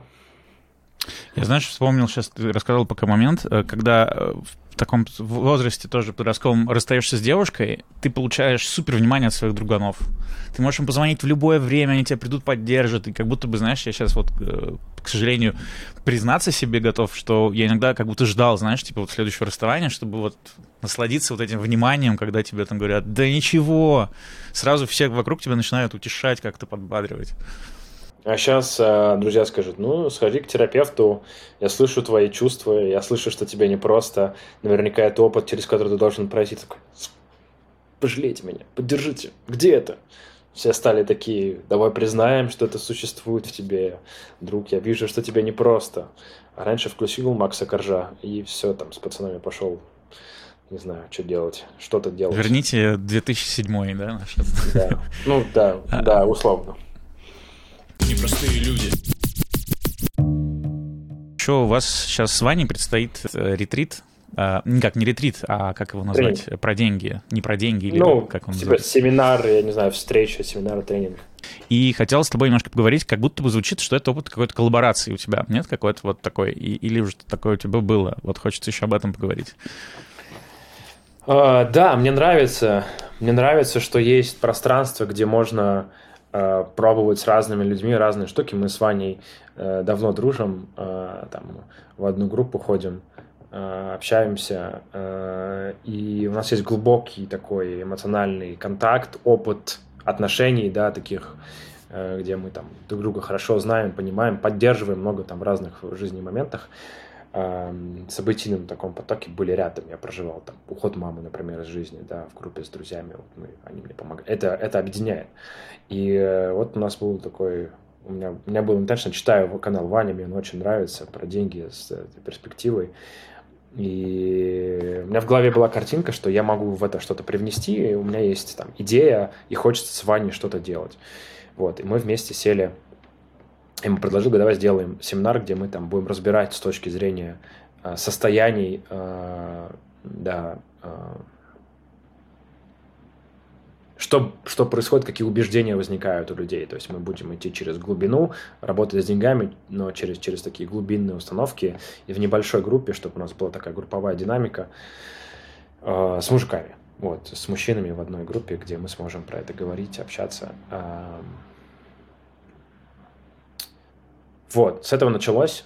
Я, знаешь, вспомнил сейчас, ты рассказал пока момент, э, когда э, таком возрасте тоже подростковом расстаешься с девушкой, ты получаешь супер внимание от своих друганов. Ты можешь им позвонить в любое время, они тебя придут, поддержат. И как будто бы, знаешь, я сейчас вот, э, к сожалению, признаться себе готов, что я иногда как будто ждал, знаешь, типа вот следующего расставания, чтобы вот насладиться вот этим вниманием, когда тебе там говорят, да ничего, сразу все вокруг тебя начинают утешать, как-то подбадривать. А сейчас э, друзья скажут, ну, сходи к терапевту, я слышу твои чувства, я слышу, что тебе непросто, наверняка это опыт, через который ты должен пройти. Такой, пожалейте меня, поддержите, где это? Все стали такие, давай признаем, что это существует в тебе, друг, я вижу, что тебе непросто. А раньше включил Макса Коржа, и все, там, с пацанами пошел не знаю, что делать, что-то делать. Верните 2007 да, наш? Да, ну да, а. да, условно непростые люди. Еще у вас сейчас с Ваней предстоит э, ретрит. А, как не ретрит, а как его назвать? Тренинг. Про деньги. Не про деньги или ну, как он типа называется? семинар, я не знаю, встреча, семинар, тренинг. И хотел с тобой немножко поговорить, как будто бы звучит, что это опыт какой-то коллаборации у тебя. Нет какой-то вот такой? И, или уже такое у тебя было? Вот хочется еще об этом поговорить. Uh, да, мне нравится. Мне нравится, что есть пространство, где можно uh, пробовать с разными людьми разные штуки. Мы с Ваней uh, давно дружим, там в одну группу ходим, общаемся, и у нас есть глубокий такой эмоциональный контакт, опыт отношений, да, таких, где мы там друг друга хорошо знаем, понимаем, поддерживаем много там разных в жизни моментах событийном таком потоке были рядом. Я проживал там уход мамы, например, из жизни, да, в группе с друзьями. Вот мы, они мне помогали. Это, это объединяет. И э, вот у нас был такой... У меня, у меня был intention, читаю его канал Ваня, мне он очень нравится, про деньги с этой перспективой. И у меня в голове была картинка, что я могу в это что-то привнести, и у меня есть там идея, и хочется с Ваней что-то делать. Вот, и мы вместе сели ему предложил, давай сделаем семинар, где мы там будем разбирать с точки зрения э, состояний, э, да, э, что, что происходит, какие убеждения возникают у людей. То есть мы будем идти через глубину, работать с деньгами, но через, через такие глубинные установки и в небольшой группе, чтобы у нас была такая групповая динамика э, с мужиками. Вот, с мужчинами в одной группе, где мы сможем про это говорить, общаться. Э, Вот, с этого началось.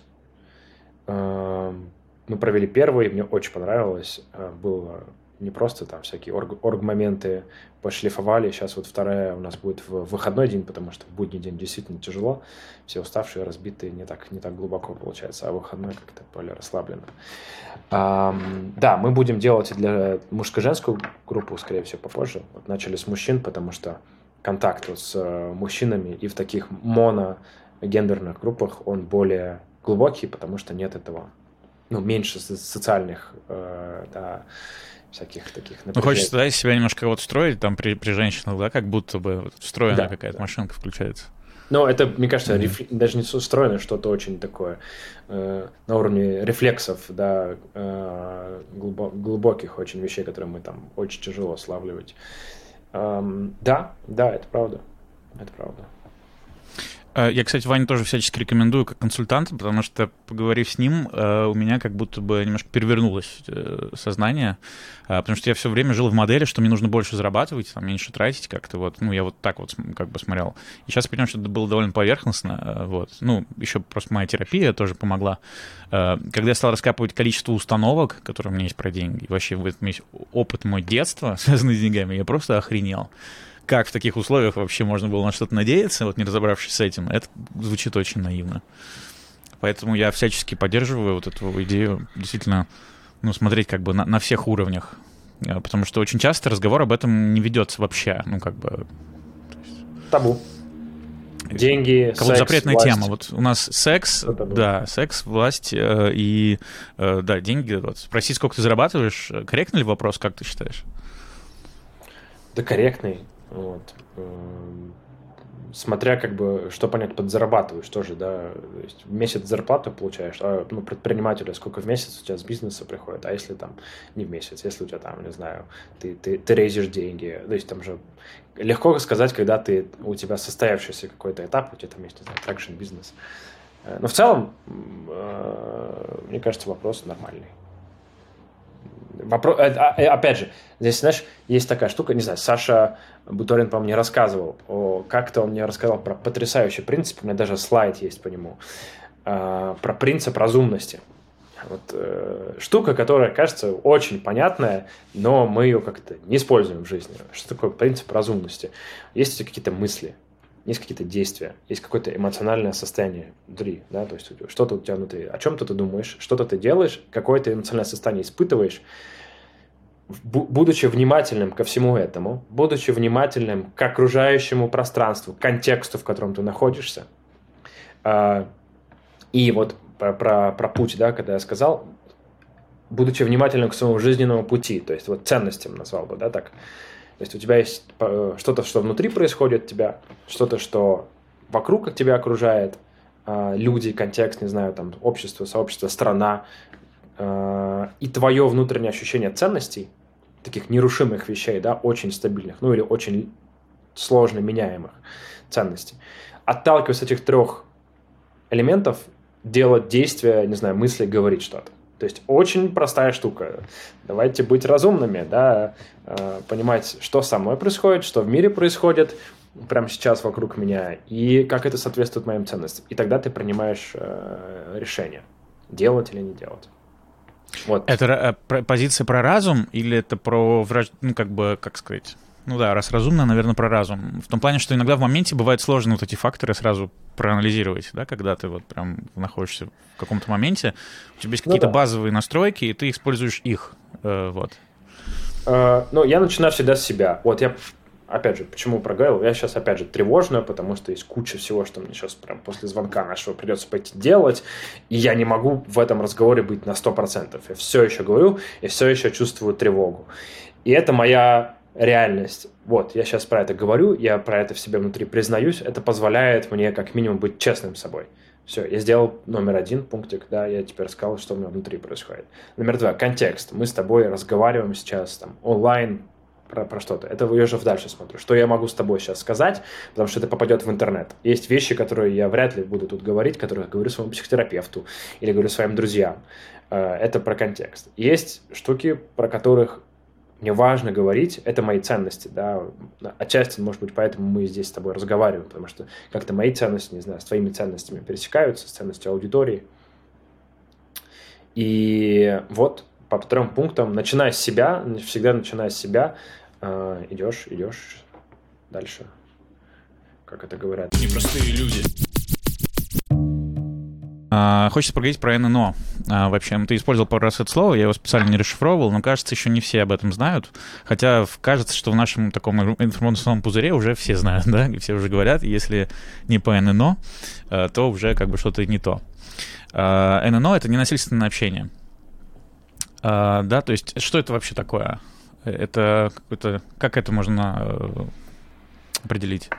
Эм, мы провели первый, мне очень понравилось. Э, было не просто там всякие орг, орг-моменты пошлифовали. Сейчас вот вторая у нас будет в выходной день, потому что в будний день действительно тяжело. Все уставшие, разбитые, не так, не так глубоко получается, а выходной как-то более расслабленно. Um, да, мы будем делать и для мужско-женскую группу, скорее всего, попозже. Вот начали с мужчин, потому что контакт с э, мужчинами и в таких моно гендерных группах он более глубокий, потому что нет этого, ну, меньше социальных, э, да, всяких таких напряжений. Ну, хочется, да, себя немножко вот строить там при, при женщинах, да, как будто бы вот встроенная да, какая-то да. машинка включается. Ну, это, мне кажется, mm-hmm. реф... даже не встроено, что-то очень такое э, на уровне рефлексов, да, э, глубо... глубоких очень вещей, которые мы там очень тяжело славливать. Эм, да, да, это правда. Это правда. Э, я, кстати, Ване тоже всячески рекомендую как консультанта, потому что, поговорив с ним, э, у меня как будто бы немножко перевернулось э, сознание, потому что я все время жил в модели, что мне нужно больше зарабатывать, там, меньше тратить как-то, вот, ну, я вот так вот как бы смотрел. И сейчас понимаю, что это было довольно поверхностно, вот, ну, еще просто моя терапия тоже помогла. Когда я стал раскапывать количество установок, которые у меня есть про деньги, вообще в этом есть опыт мой детства, связанный с деньгами, я просто охренел как в таких условиях вообще можно было на что-то надеяться, вот не разобравшись с этим, это звучит очень наивно. Поэтому я всячески поддерживаю вот эту идею действительно ну, смотреть как бы на, на всех уровнях. Э, потому что очень часто разговор об этом не ведется вообще. Ну, как бы... Табу. Деньги, секс, запретная власть. тема. Вот у нас секс, да, секс, власть э, и, э, да, деньги. Вот. Спросить, сколько ты зарабатываешь, корректный ли вопрос, как ты считаешь? Да корректный. Вот. Эм, смотря как бы, что понять под зарабатываешь тоже, да, то есть в месяц зарплату получаешь, а ну, предпринимателю сколько в месяц у тебя с бизнеса приходит, а если там не в месяц, если у тебя там, не знаю, ты, ты, ты raise ишь деньги, то есть там же легко сказать, когда ты, у тебя состоявшийся какой-то этап, у тебя там есть, не знаю, traction бизнес. Э, но в целом, э, мне кажется, вопрос нормальный. Вопрос, э, а, э, опять же, здесь, знаешь, есть такая штука, не знаю, Саша Буторин, по-моему, мне рассказывал, о, как-то он мне рассказал про потрясающий принцип, у меня даже слайд есть по нему, э, про принцип разумности. Вот, э, штука, которая кажется очень понятная, но мы ее как-то не используем в жизни. Что такое принцип разумности? Есть какие-то мысли, есть какие-то действия, есть какое-то эмоциональное состояние внутри, да, то есть что-то у тебя внутри, о чем-то ты думаешь, что-то ты делаешь, какое-то эмоциональное состояние испытываешь, будучи внимательным ко всему этому, будучи внимательным к окружающему пространству, к контексту, в котором ты находишься, а, и вот про, про, про путь, да, когда я сказал, будучи внимательным к своему жизненному пути, то есть вот ценностям назвал бы, да, так. То есть у тебя есть э, что-то, что внутри происходит тебя, что-то, что вокруг тебя окружает, а, люди, контекст, не знаю, там, общество, сообщество, страна, а, и твое внутреннее ощущение ценностей, таких нерушимых вещей, да, очень стабильных, ну или очень сложно меняемых ценностей. Отталкиваясь от этих трех элементов, делать действия, не знаю, мысли, говорить что-то. То есть очень простая штука. Давайте быть разумными, да, э, понимать, что со мной происходит, что в мире происходит прямо сейчас вокруг меня, и как это соответствует моим ценностям. И тогда ты принимаешь э, решение, делать или не делать. Вот. Это э, позиция про разум или это про, ну, как бы, как сказать, ну да, раз разумно, наверное, про разум. В том плане, что иногда в моменте бывает сложно вот эти факторы сразу проанализировать, да, когда ты вот прям находишься в каком-то моменте, у тебя есть какие-то ну, да. базовые настройки, и ты используешь их, э, вот. Uh, ну, я начинаю всегда с себя. Вот я, опять же, почему проговорил? Я сейчас, опять же, тревожно, потому что есть куча всего, что мне сейчас прям после звонка нашего придется пойти делать, и я не могу в этом разговоре быть на 100%. Я все еще говорю, я все еще чувствую тревогу. И это моя реальность. Вот, я сейчас про это говорю, я про это в себе внутри признаюсь, это позволяет мне как минимум быть честным с собой. Все, я сделал номер один пунктик, да, я теперь сказал, что у меня внутри происходит. Номер два, контекст. Мы с тобой разговариваем сейчас там онлайн про, про что-то. Это я же дальше смотрю. Что я могу с тобой сейчас сказать, потому что это попадет в интернет. Есть вещи, которые я вряд ли буду тут говорить, которые я говорю своему психотерапевту или говорю своим друзьям. Э, это про контекст. Есть штуки, про которых мне важно говорить, это мои ценности, да, отчасти, может быть, поэтому мы здесь с тобой разговариваем, потому что как-то мои ценности, не знаю, с твоими ценностями пересекаются, с ценностью аудитории. И вот по трем пунктам, начиная с себя, всегда начиная с себя, э, идешь, идешь дальше, как это говорят. Непростые люди. А, хочется поговорить про ННО. А, вообще, ты использовал пару раз это слово, я его специально не расшифровывал, но кажется, еще не все об этом знают. Хотя кажется, что в нашем таком информационном пузыре уже все знают, да, и все уже говорят, если не по ННО, а, то уже как бы что-то не то. ННО — это ненасильственное общение. Да, то есть что это вообще такое? Это какой-то... Как это можно э, определить?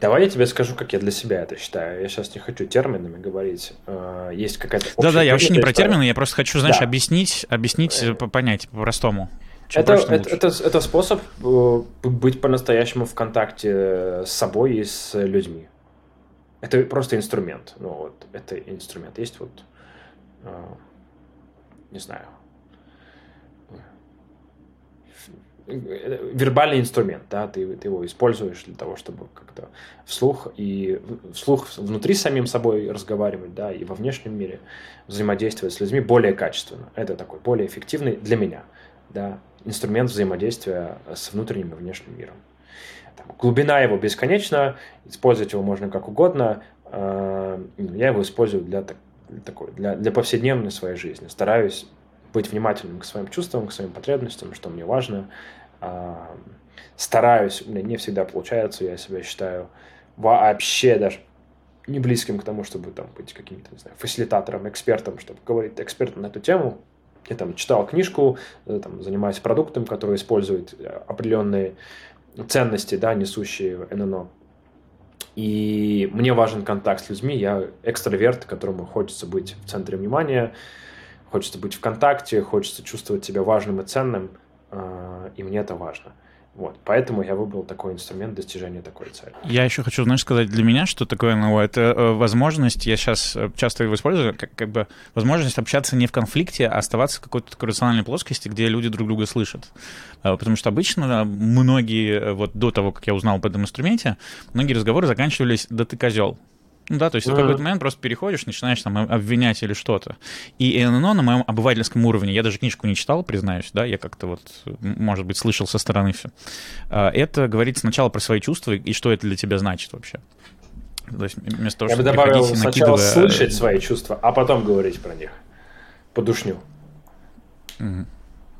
Давай я тебе скажу, как я для себя это считаю. Я сейчас не хочу терминами говорить. А, есть какая-то Да-да, я вообще не про термины, я просто хочу, знаешь, да. объяснить, объяснить, э, понять по-простому. Это, это, это, это способ э, быть по-настоящему в контакте с собой и с людьми. Это просто инструмент. Ну вот, это инструмент. Есть вот, не знаю, вербальный инструмент, да, ты, ты его используешь для того, чтобы как-то вслух и вслух внутри самим собой разговаривать, да, и во внешнем мире взаимодействовать с людьми более качественно. Это такой более эффективный для меня, да, инструмент взаимодействия с внутренним и внешним миром. Там, глубина его бесконечна, использовать его можно как угодно. А, я его использую для, для такой, для, для повседневной своей жизни. Стараюсь быть внимательным к своим чувствам, к своим потребностям, что мне важно, стараюсь, у меня не всегда получается, я себя считаю вообще даже не близким к тому, чтобы там быть каким-то, не знаю, фасилитатором, экспертом, чтобы говорить экспертом на эту тему. Я там читал книжку, э, там, занимаюсь продуктом, который использует э, определенные ценности, да, несущие ННО. И мне важен контакт с людьми, я экстраверт, которому хочется быть в центре внимания, хочется быть в контакте, хочется чувствовать себя важным и ценным – и мне это важно. Вот, поэтому я выбрал такой инструмент достижения такой цели. Я еще хочу, знаешь, сказать для меня, что такое НЛО. Это э, возможность, я сейчас э, часто его использую, как, как бы возможность общаться не в конфликте, а оставаться в какой-то такой рациональной плоскости, где люди друг друга слышат. А, потому что обычно многие, э, вот до того, как я узнал об этом инструменте, многие разговоры заканчивались «да ты козел». Ну да, то есть mm-hmm. в какой-то момент просто переходишь, начинаешь там обвинять или что-то. И ННО на моем обывательском уровне, я даже книжку не читал, признаюсь, да, я как-то вот, может быть, слышал со стороны все. А, это говорит сначала про свои чувства и что это для тебя значит вообще. То есть вместо того, я бы добавил сначала накидывая... слышать свои чувства, а потом говорить про них. Подушню. Mm-hmm.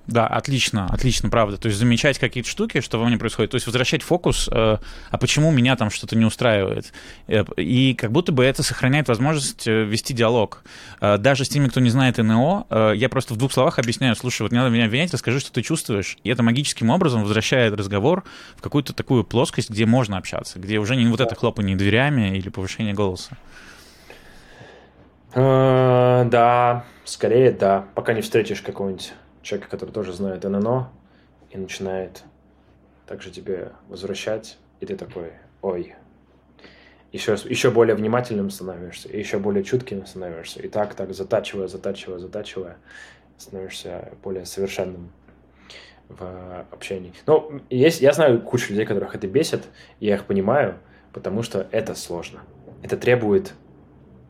Да, отлично, отлично, правда. То есть замечать какие-то штуки, что во мне происходит. То есть возвращать фокус, э, а почему меня там что-то не устраивает. Э, и как будто бы это сохраняет возможность э, вести диалог. Э, даже с теми, кто не знает НЛО, э, я просто в двух словах объясняю, слушай, вот не надо меня обвинять, расскажи, что ты чувствуешь. И это магическим образом возвращает разговор в какую-то такую плоскость, где можно общаться, где уже не вот это хлопание дверями или повышение голоса. Э, да, скорее да, пока не встретишь какого-нибудь человека, который тоже знает ННО, и начинает также тебе возвращать, и ты такой, ой, еще, еще более внимательным становишься, еще более чутким становишься. И так, так, затачивая, затачивая, затачивая, становишься более совершенным в общении. Ну, есть, я знаю кучу людей, которых это бесит, и я их понимаю, потому что это сложно. Это требует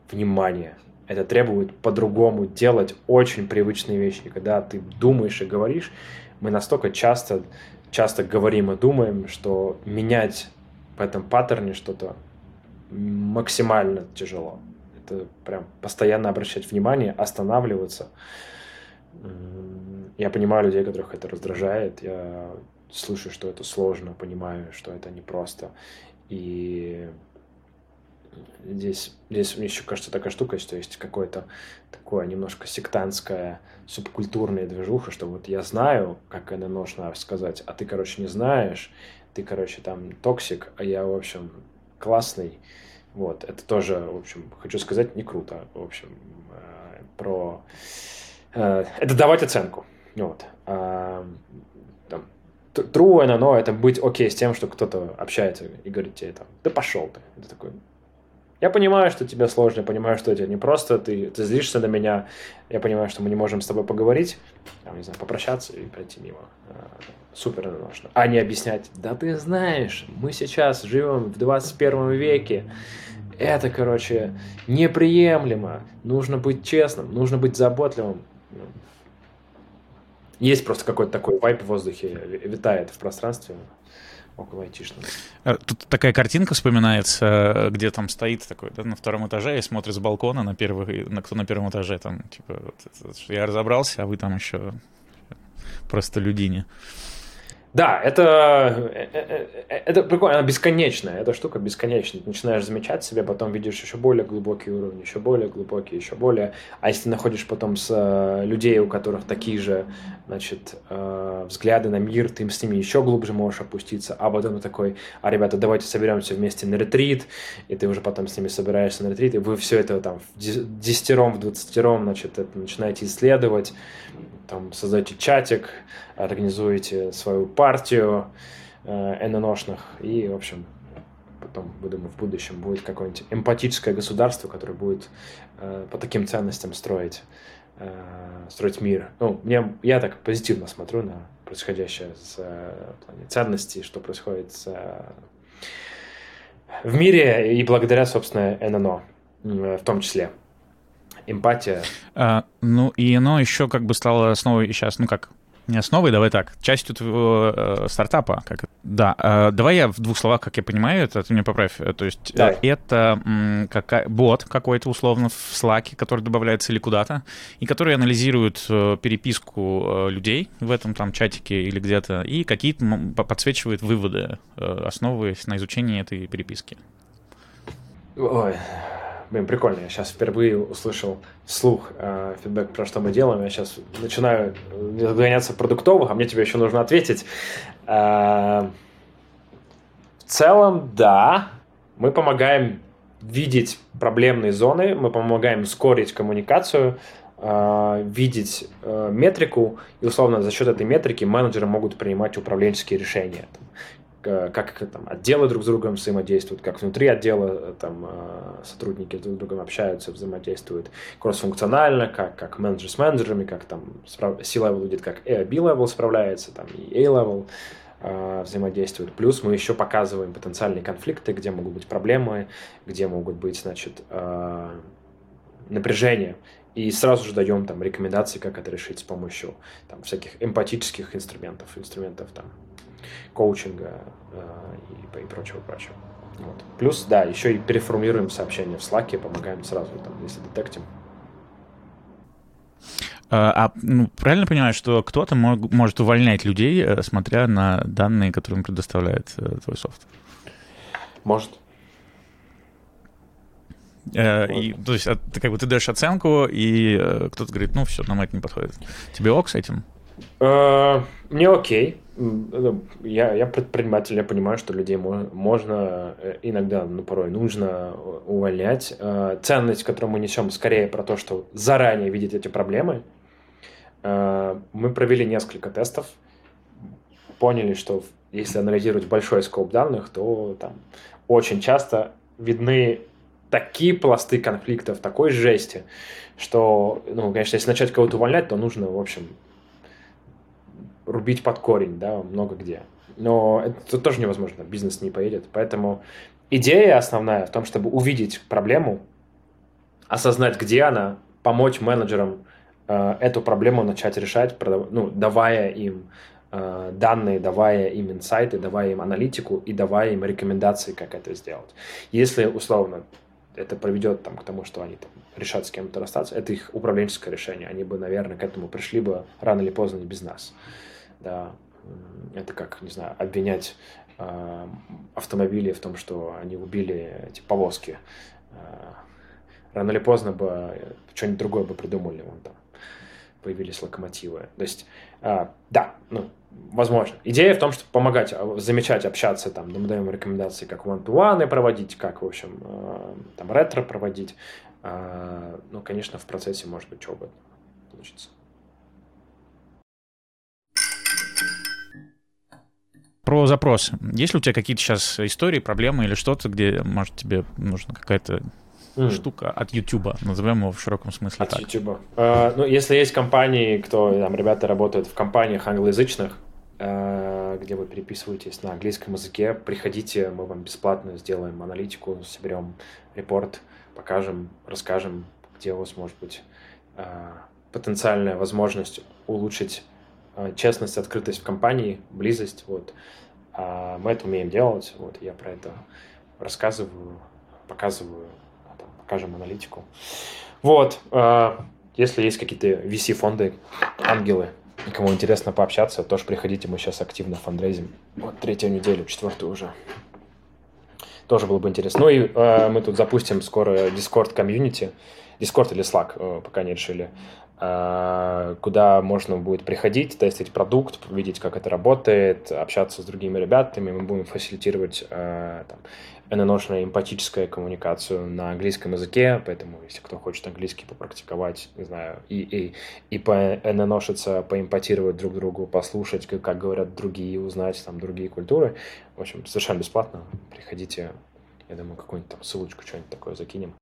внимания, это требует по-другому делать очень привычные вещи. Когда ты думаешь и говоришь, мы настолько часто, часто говорим и думаем, что менять в этом паттерне что-то максимально тяжело. Это прям постоянно обращать внимание, останавливаться. Я понимаю людей, которых это раздражает. Я слышу, что это сложно, понимаю, что это непросто. И здесь, здесь мне еще кажется такая штука, что есть какое-то такое немножко сектантская субкультурная движуха, что вот я знаю, как это нужно сказать, а ты, короче, не знаешь, ты, короче, там toxic, а я, в общем, классный. Вот, это тоже, в общем, хочу сказать, не круто. В общем, э, про... Э, это давать оценку. Вот. А, там, true но это быть окей с тем, что кто-то общается и говорит тебе там, да пошел ты. Это такой, я понимаю, что тебе сложно, я понимаю, что это не просто, ты, ты злишься на меня, я понимаю, что мы не можем с тобой поговорить, там, не знаю, попрощаться и пройти мимо. А, супер нужно. А не объяснять, да ты знаешь, мы сейчас живем в 21 веке, это, короче, неприемлемо, нужно быть честным, нужно быть заботливым. Есть просто какой-то такой вайп в воздухе, витает в пространстве около айтишного. Э, тут такая картинка вспоминается, где там стоит такой да, на втором этаже и смотрит с балкона на первый, на кто на первом этаже, там, типа, вот, я разобрался, а вы там еще просто людине. Да, это, э, э, э, это прикольно, она бесконечная, эта штука бесконечная. Ты начинаешь замечать себя, потом видишь еще более глубокие уровни, еще более глубокие, еще более. А если находишь потом с людей, у которых такие же, значит, взгляды на мир, ты с ними еще глубже можешь опуститься, а потом такой, а, ребята, давайте соберемся вместе на ретрит, и ты уже потом с ними собираешься на ретрит, и вы все это там в десятером, в двадцатером, значит, это начинаете исследовать, там создаете чатик, организуете свою партию э, ННОшных, и, в общем, потом, думаю, в будущем будет какое-нибудь эмпатическое государство, которое будет э, по таким ценностям строить, э, строить мир. Ну, мне, я так позитивно смотрю на происходящее с э, плане ценностей, что происходит с, э, в мире и благодаря, собственно, ННО э, в том числе эмпатия. А, ну, и оно еще как бы стало основой сейчас, ну как, не основой, давай так, частью твоего э, стартапа. Как, да, э, давай я в двух словах, как я понимаю, это ты меня поправь. Э, то есть э, это м, какая, бот какой-то условно в Slack, который добавляется или куда-то, и который анализирует э, переписку э, людей в этом там чатике или где-то, и какие-то подсвечивает выводы, э, основываясь на изучении этой переписки. Ой, Блин, прикольно. Я сейчас впервые услышал вслух э, фидбэк про что мы делаем. Я сейчас начинаю гоняться продуктовых, а мне тебе еще нужно ответить. Э, в целом, да, мы помогаем видеть проблемные зоны, мы помогаем ускорить коммуникацию, э, видеть э, метрику, и условно за счет этой метрики менеджеры могут принимать управленческие решения как там, отделы друг с другом взаимодействуют, как внутри отдела там, э, сотрудники друг с другом общаются, взаимодействуют кроссфункционально, как, как менеджер с менеджерами, как там C-level видит, как B-level справляется, там, и A-level э, взаимодействуют. Плюс мы еще показываем потенциальные конфликты, где могут быть проблемы, где могут быть, значит, э, напряжения. И сразу же даем там рекомендации, как это решить с помощью там, всяких эмпатических инструментов, инструментов там, коучинга э, и, и прочего-прочего. Вот. Плюс, да, еще и переформулируем сообщения в Slack, помогаем сразу, там, если детектим. А, а ну, правильно понимаю, что кто-то мог, может увольнять людей, э, смотря на данные, которые им предоставляет э, твой софт? Может. Э, и, то есть ты как бы ты даешь оценку, и э, кто-то говорит, ну все, нам это не подходит. Тебе ок с этим? Э, мне окей. Я, я предприниматель, я понимаю, что людей можно э, иногда, ну, порой нужно увольнять. Э, ценность, которую мы несем, скорее про то, что заранее видеть эти проблемы, мы провели несколько тестов, поняли, что если анализировать большой скоп данных, то там очень часто видны такие пласты конфликтов, такой жести, что, ну, конечно, если начать кого-то увольнять, то нужно, в общем, рубить под корень, да, много где. Но это тоже невозможно, бизнес не поедет. Поэтому идея основная в том, чтобы увидеть проблему, осознать, где она, помочь менеджерам э, эту проблему начать решать, ну, давая им э, данные, давая им инсайты, давая им аналитику и давая им рекомендации, как это сделать. Если, условно, это приведет там, к тому, что они там, решат с кем-то расстаться, это их управленческое решение. Они бы, наверное, к этому пришли бы рано или поздно не без нас. Да. Это как, не знаю, обвинять э, автомобили в том, что они убили эти повозки. Э, рано или поздно бы что-нибудь другое бы придумали. Вон там появились локомотивы. То есть, э, да, ну, возможно. Идея в том, чтобы помогать, а, замечать, общаться, там, мы даем рекомендации, как one-to-one проводить, как, в общем, э, там, ретро проводить. Э, ну, конечно, в процессе может быть что угодно получится. Про запросы. Есть ли у тебя какие-то сейчас истории, проблемы или что-то, где, может, тебе нужна какая-то mm. штука от YouTube, назовем его в широком смысле от так. YouTube. Uh, ну, если есть компании, кто, там, ребята работают в компаниях англоязычных, uh, где вы переписываетесь на английском языке, приходите, мы вам бесплатно сделаем аналитику, соберем репорт, покажем, расскажем, где у вас может быть uh, потенциальная возможность улучшить Э, честность, открытость в компании, близость, вот. А мы это умеем делать, вот, я про это рассказываю, показываю, а там, покажем аналитику. Вот, э, если есть какие-то VC-фонды, ангелы, кому интересно пообщаться, тоже приходите, мы сейчас активно фандрейзим. Вот третью неделю, четвертую уже. Тоже было бы интересно. Ну и э, мы тут запустим скоро Discord комьюнити. Discord или Slack, э, пока не решили. А, куда можно будет приходить, тестить продукт, видеть, как это работает, общаться с другими ребятами. Мы будем фасилитировать а, там, ННОшную эмпатическую коммуникацию на английском языке, поэтому если кто хочет английский попрактиковать, не знаю, и, и, и по ННОшиться, поэмпатировать друг другу, послушать, как, как говорят другие, узнать там другие культуры, в общем, совершенно бесплатно. Приходите, я думаю, какую-нибудь там ссылочку, что-нибудь такое закинем.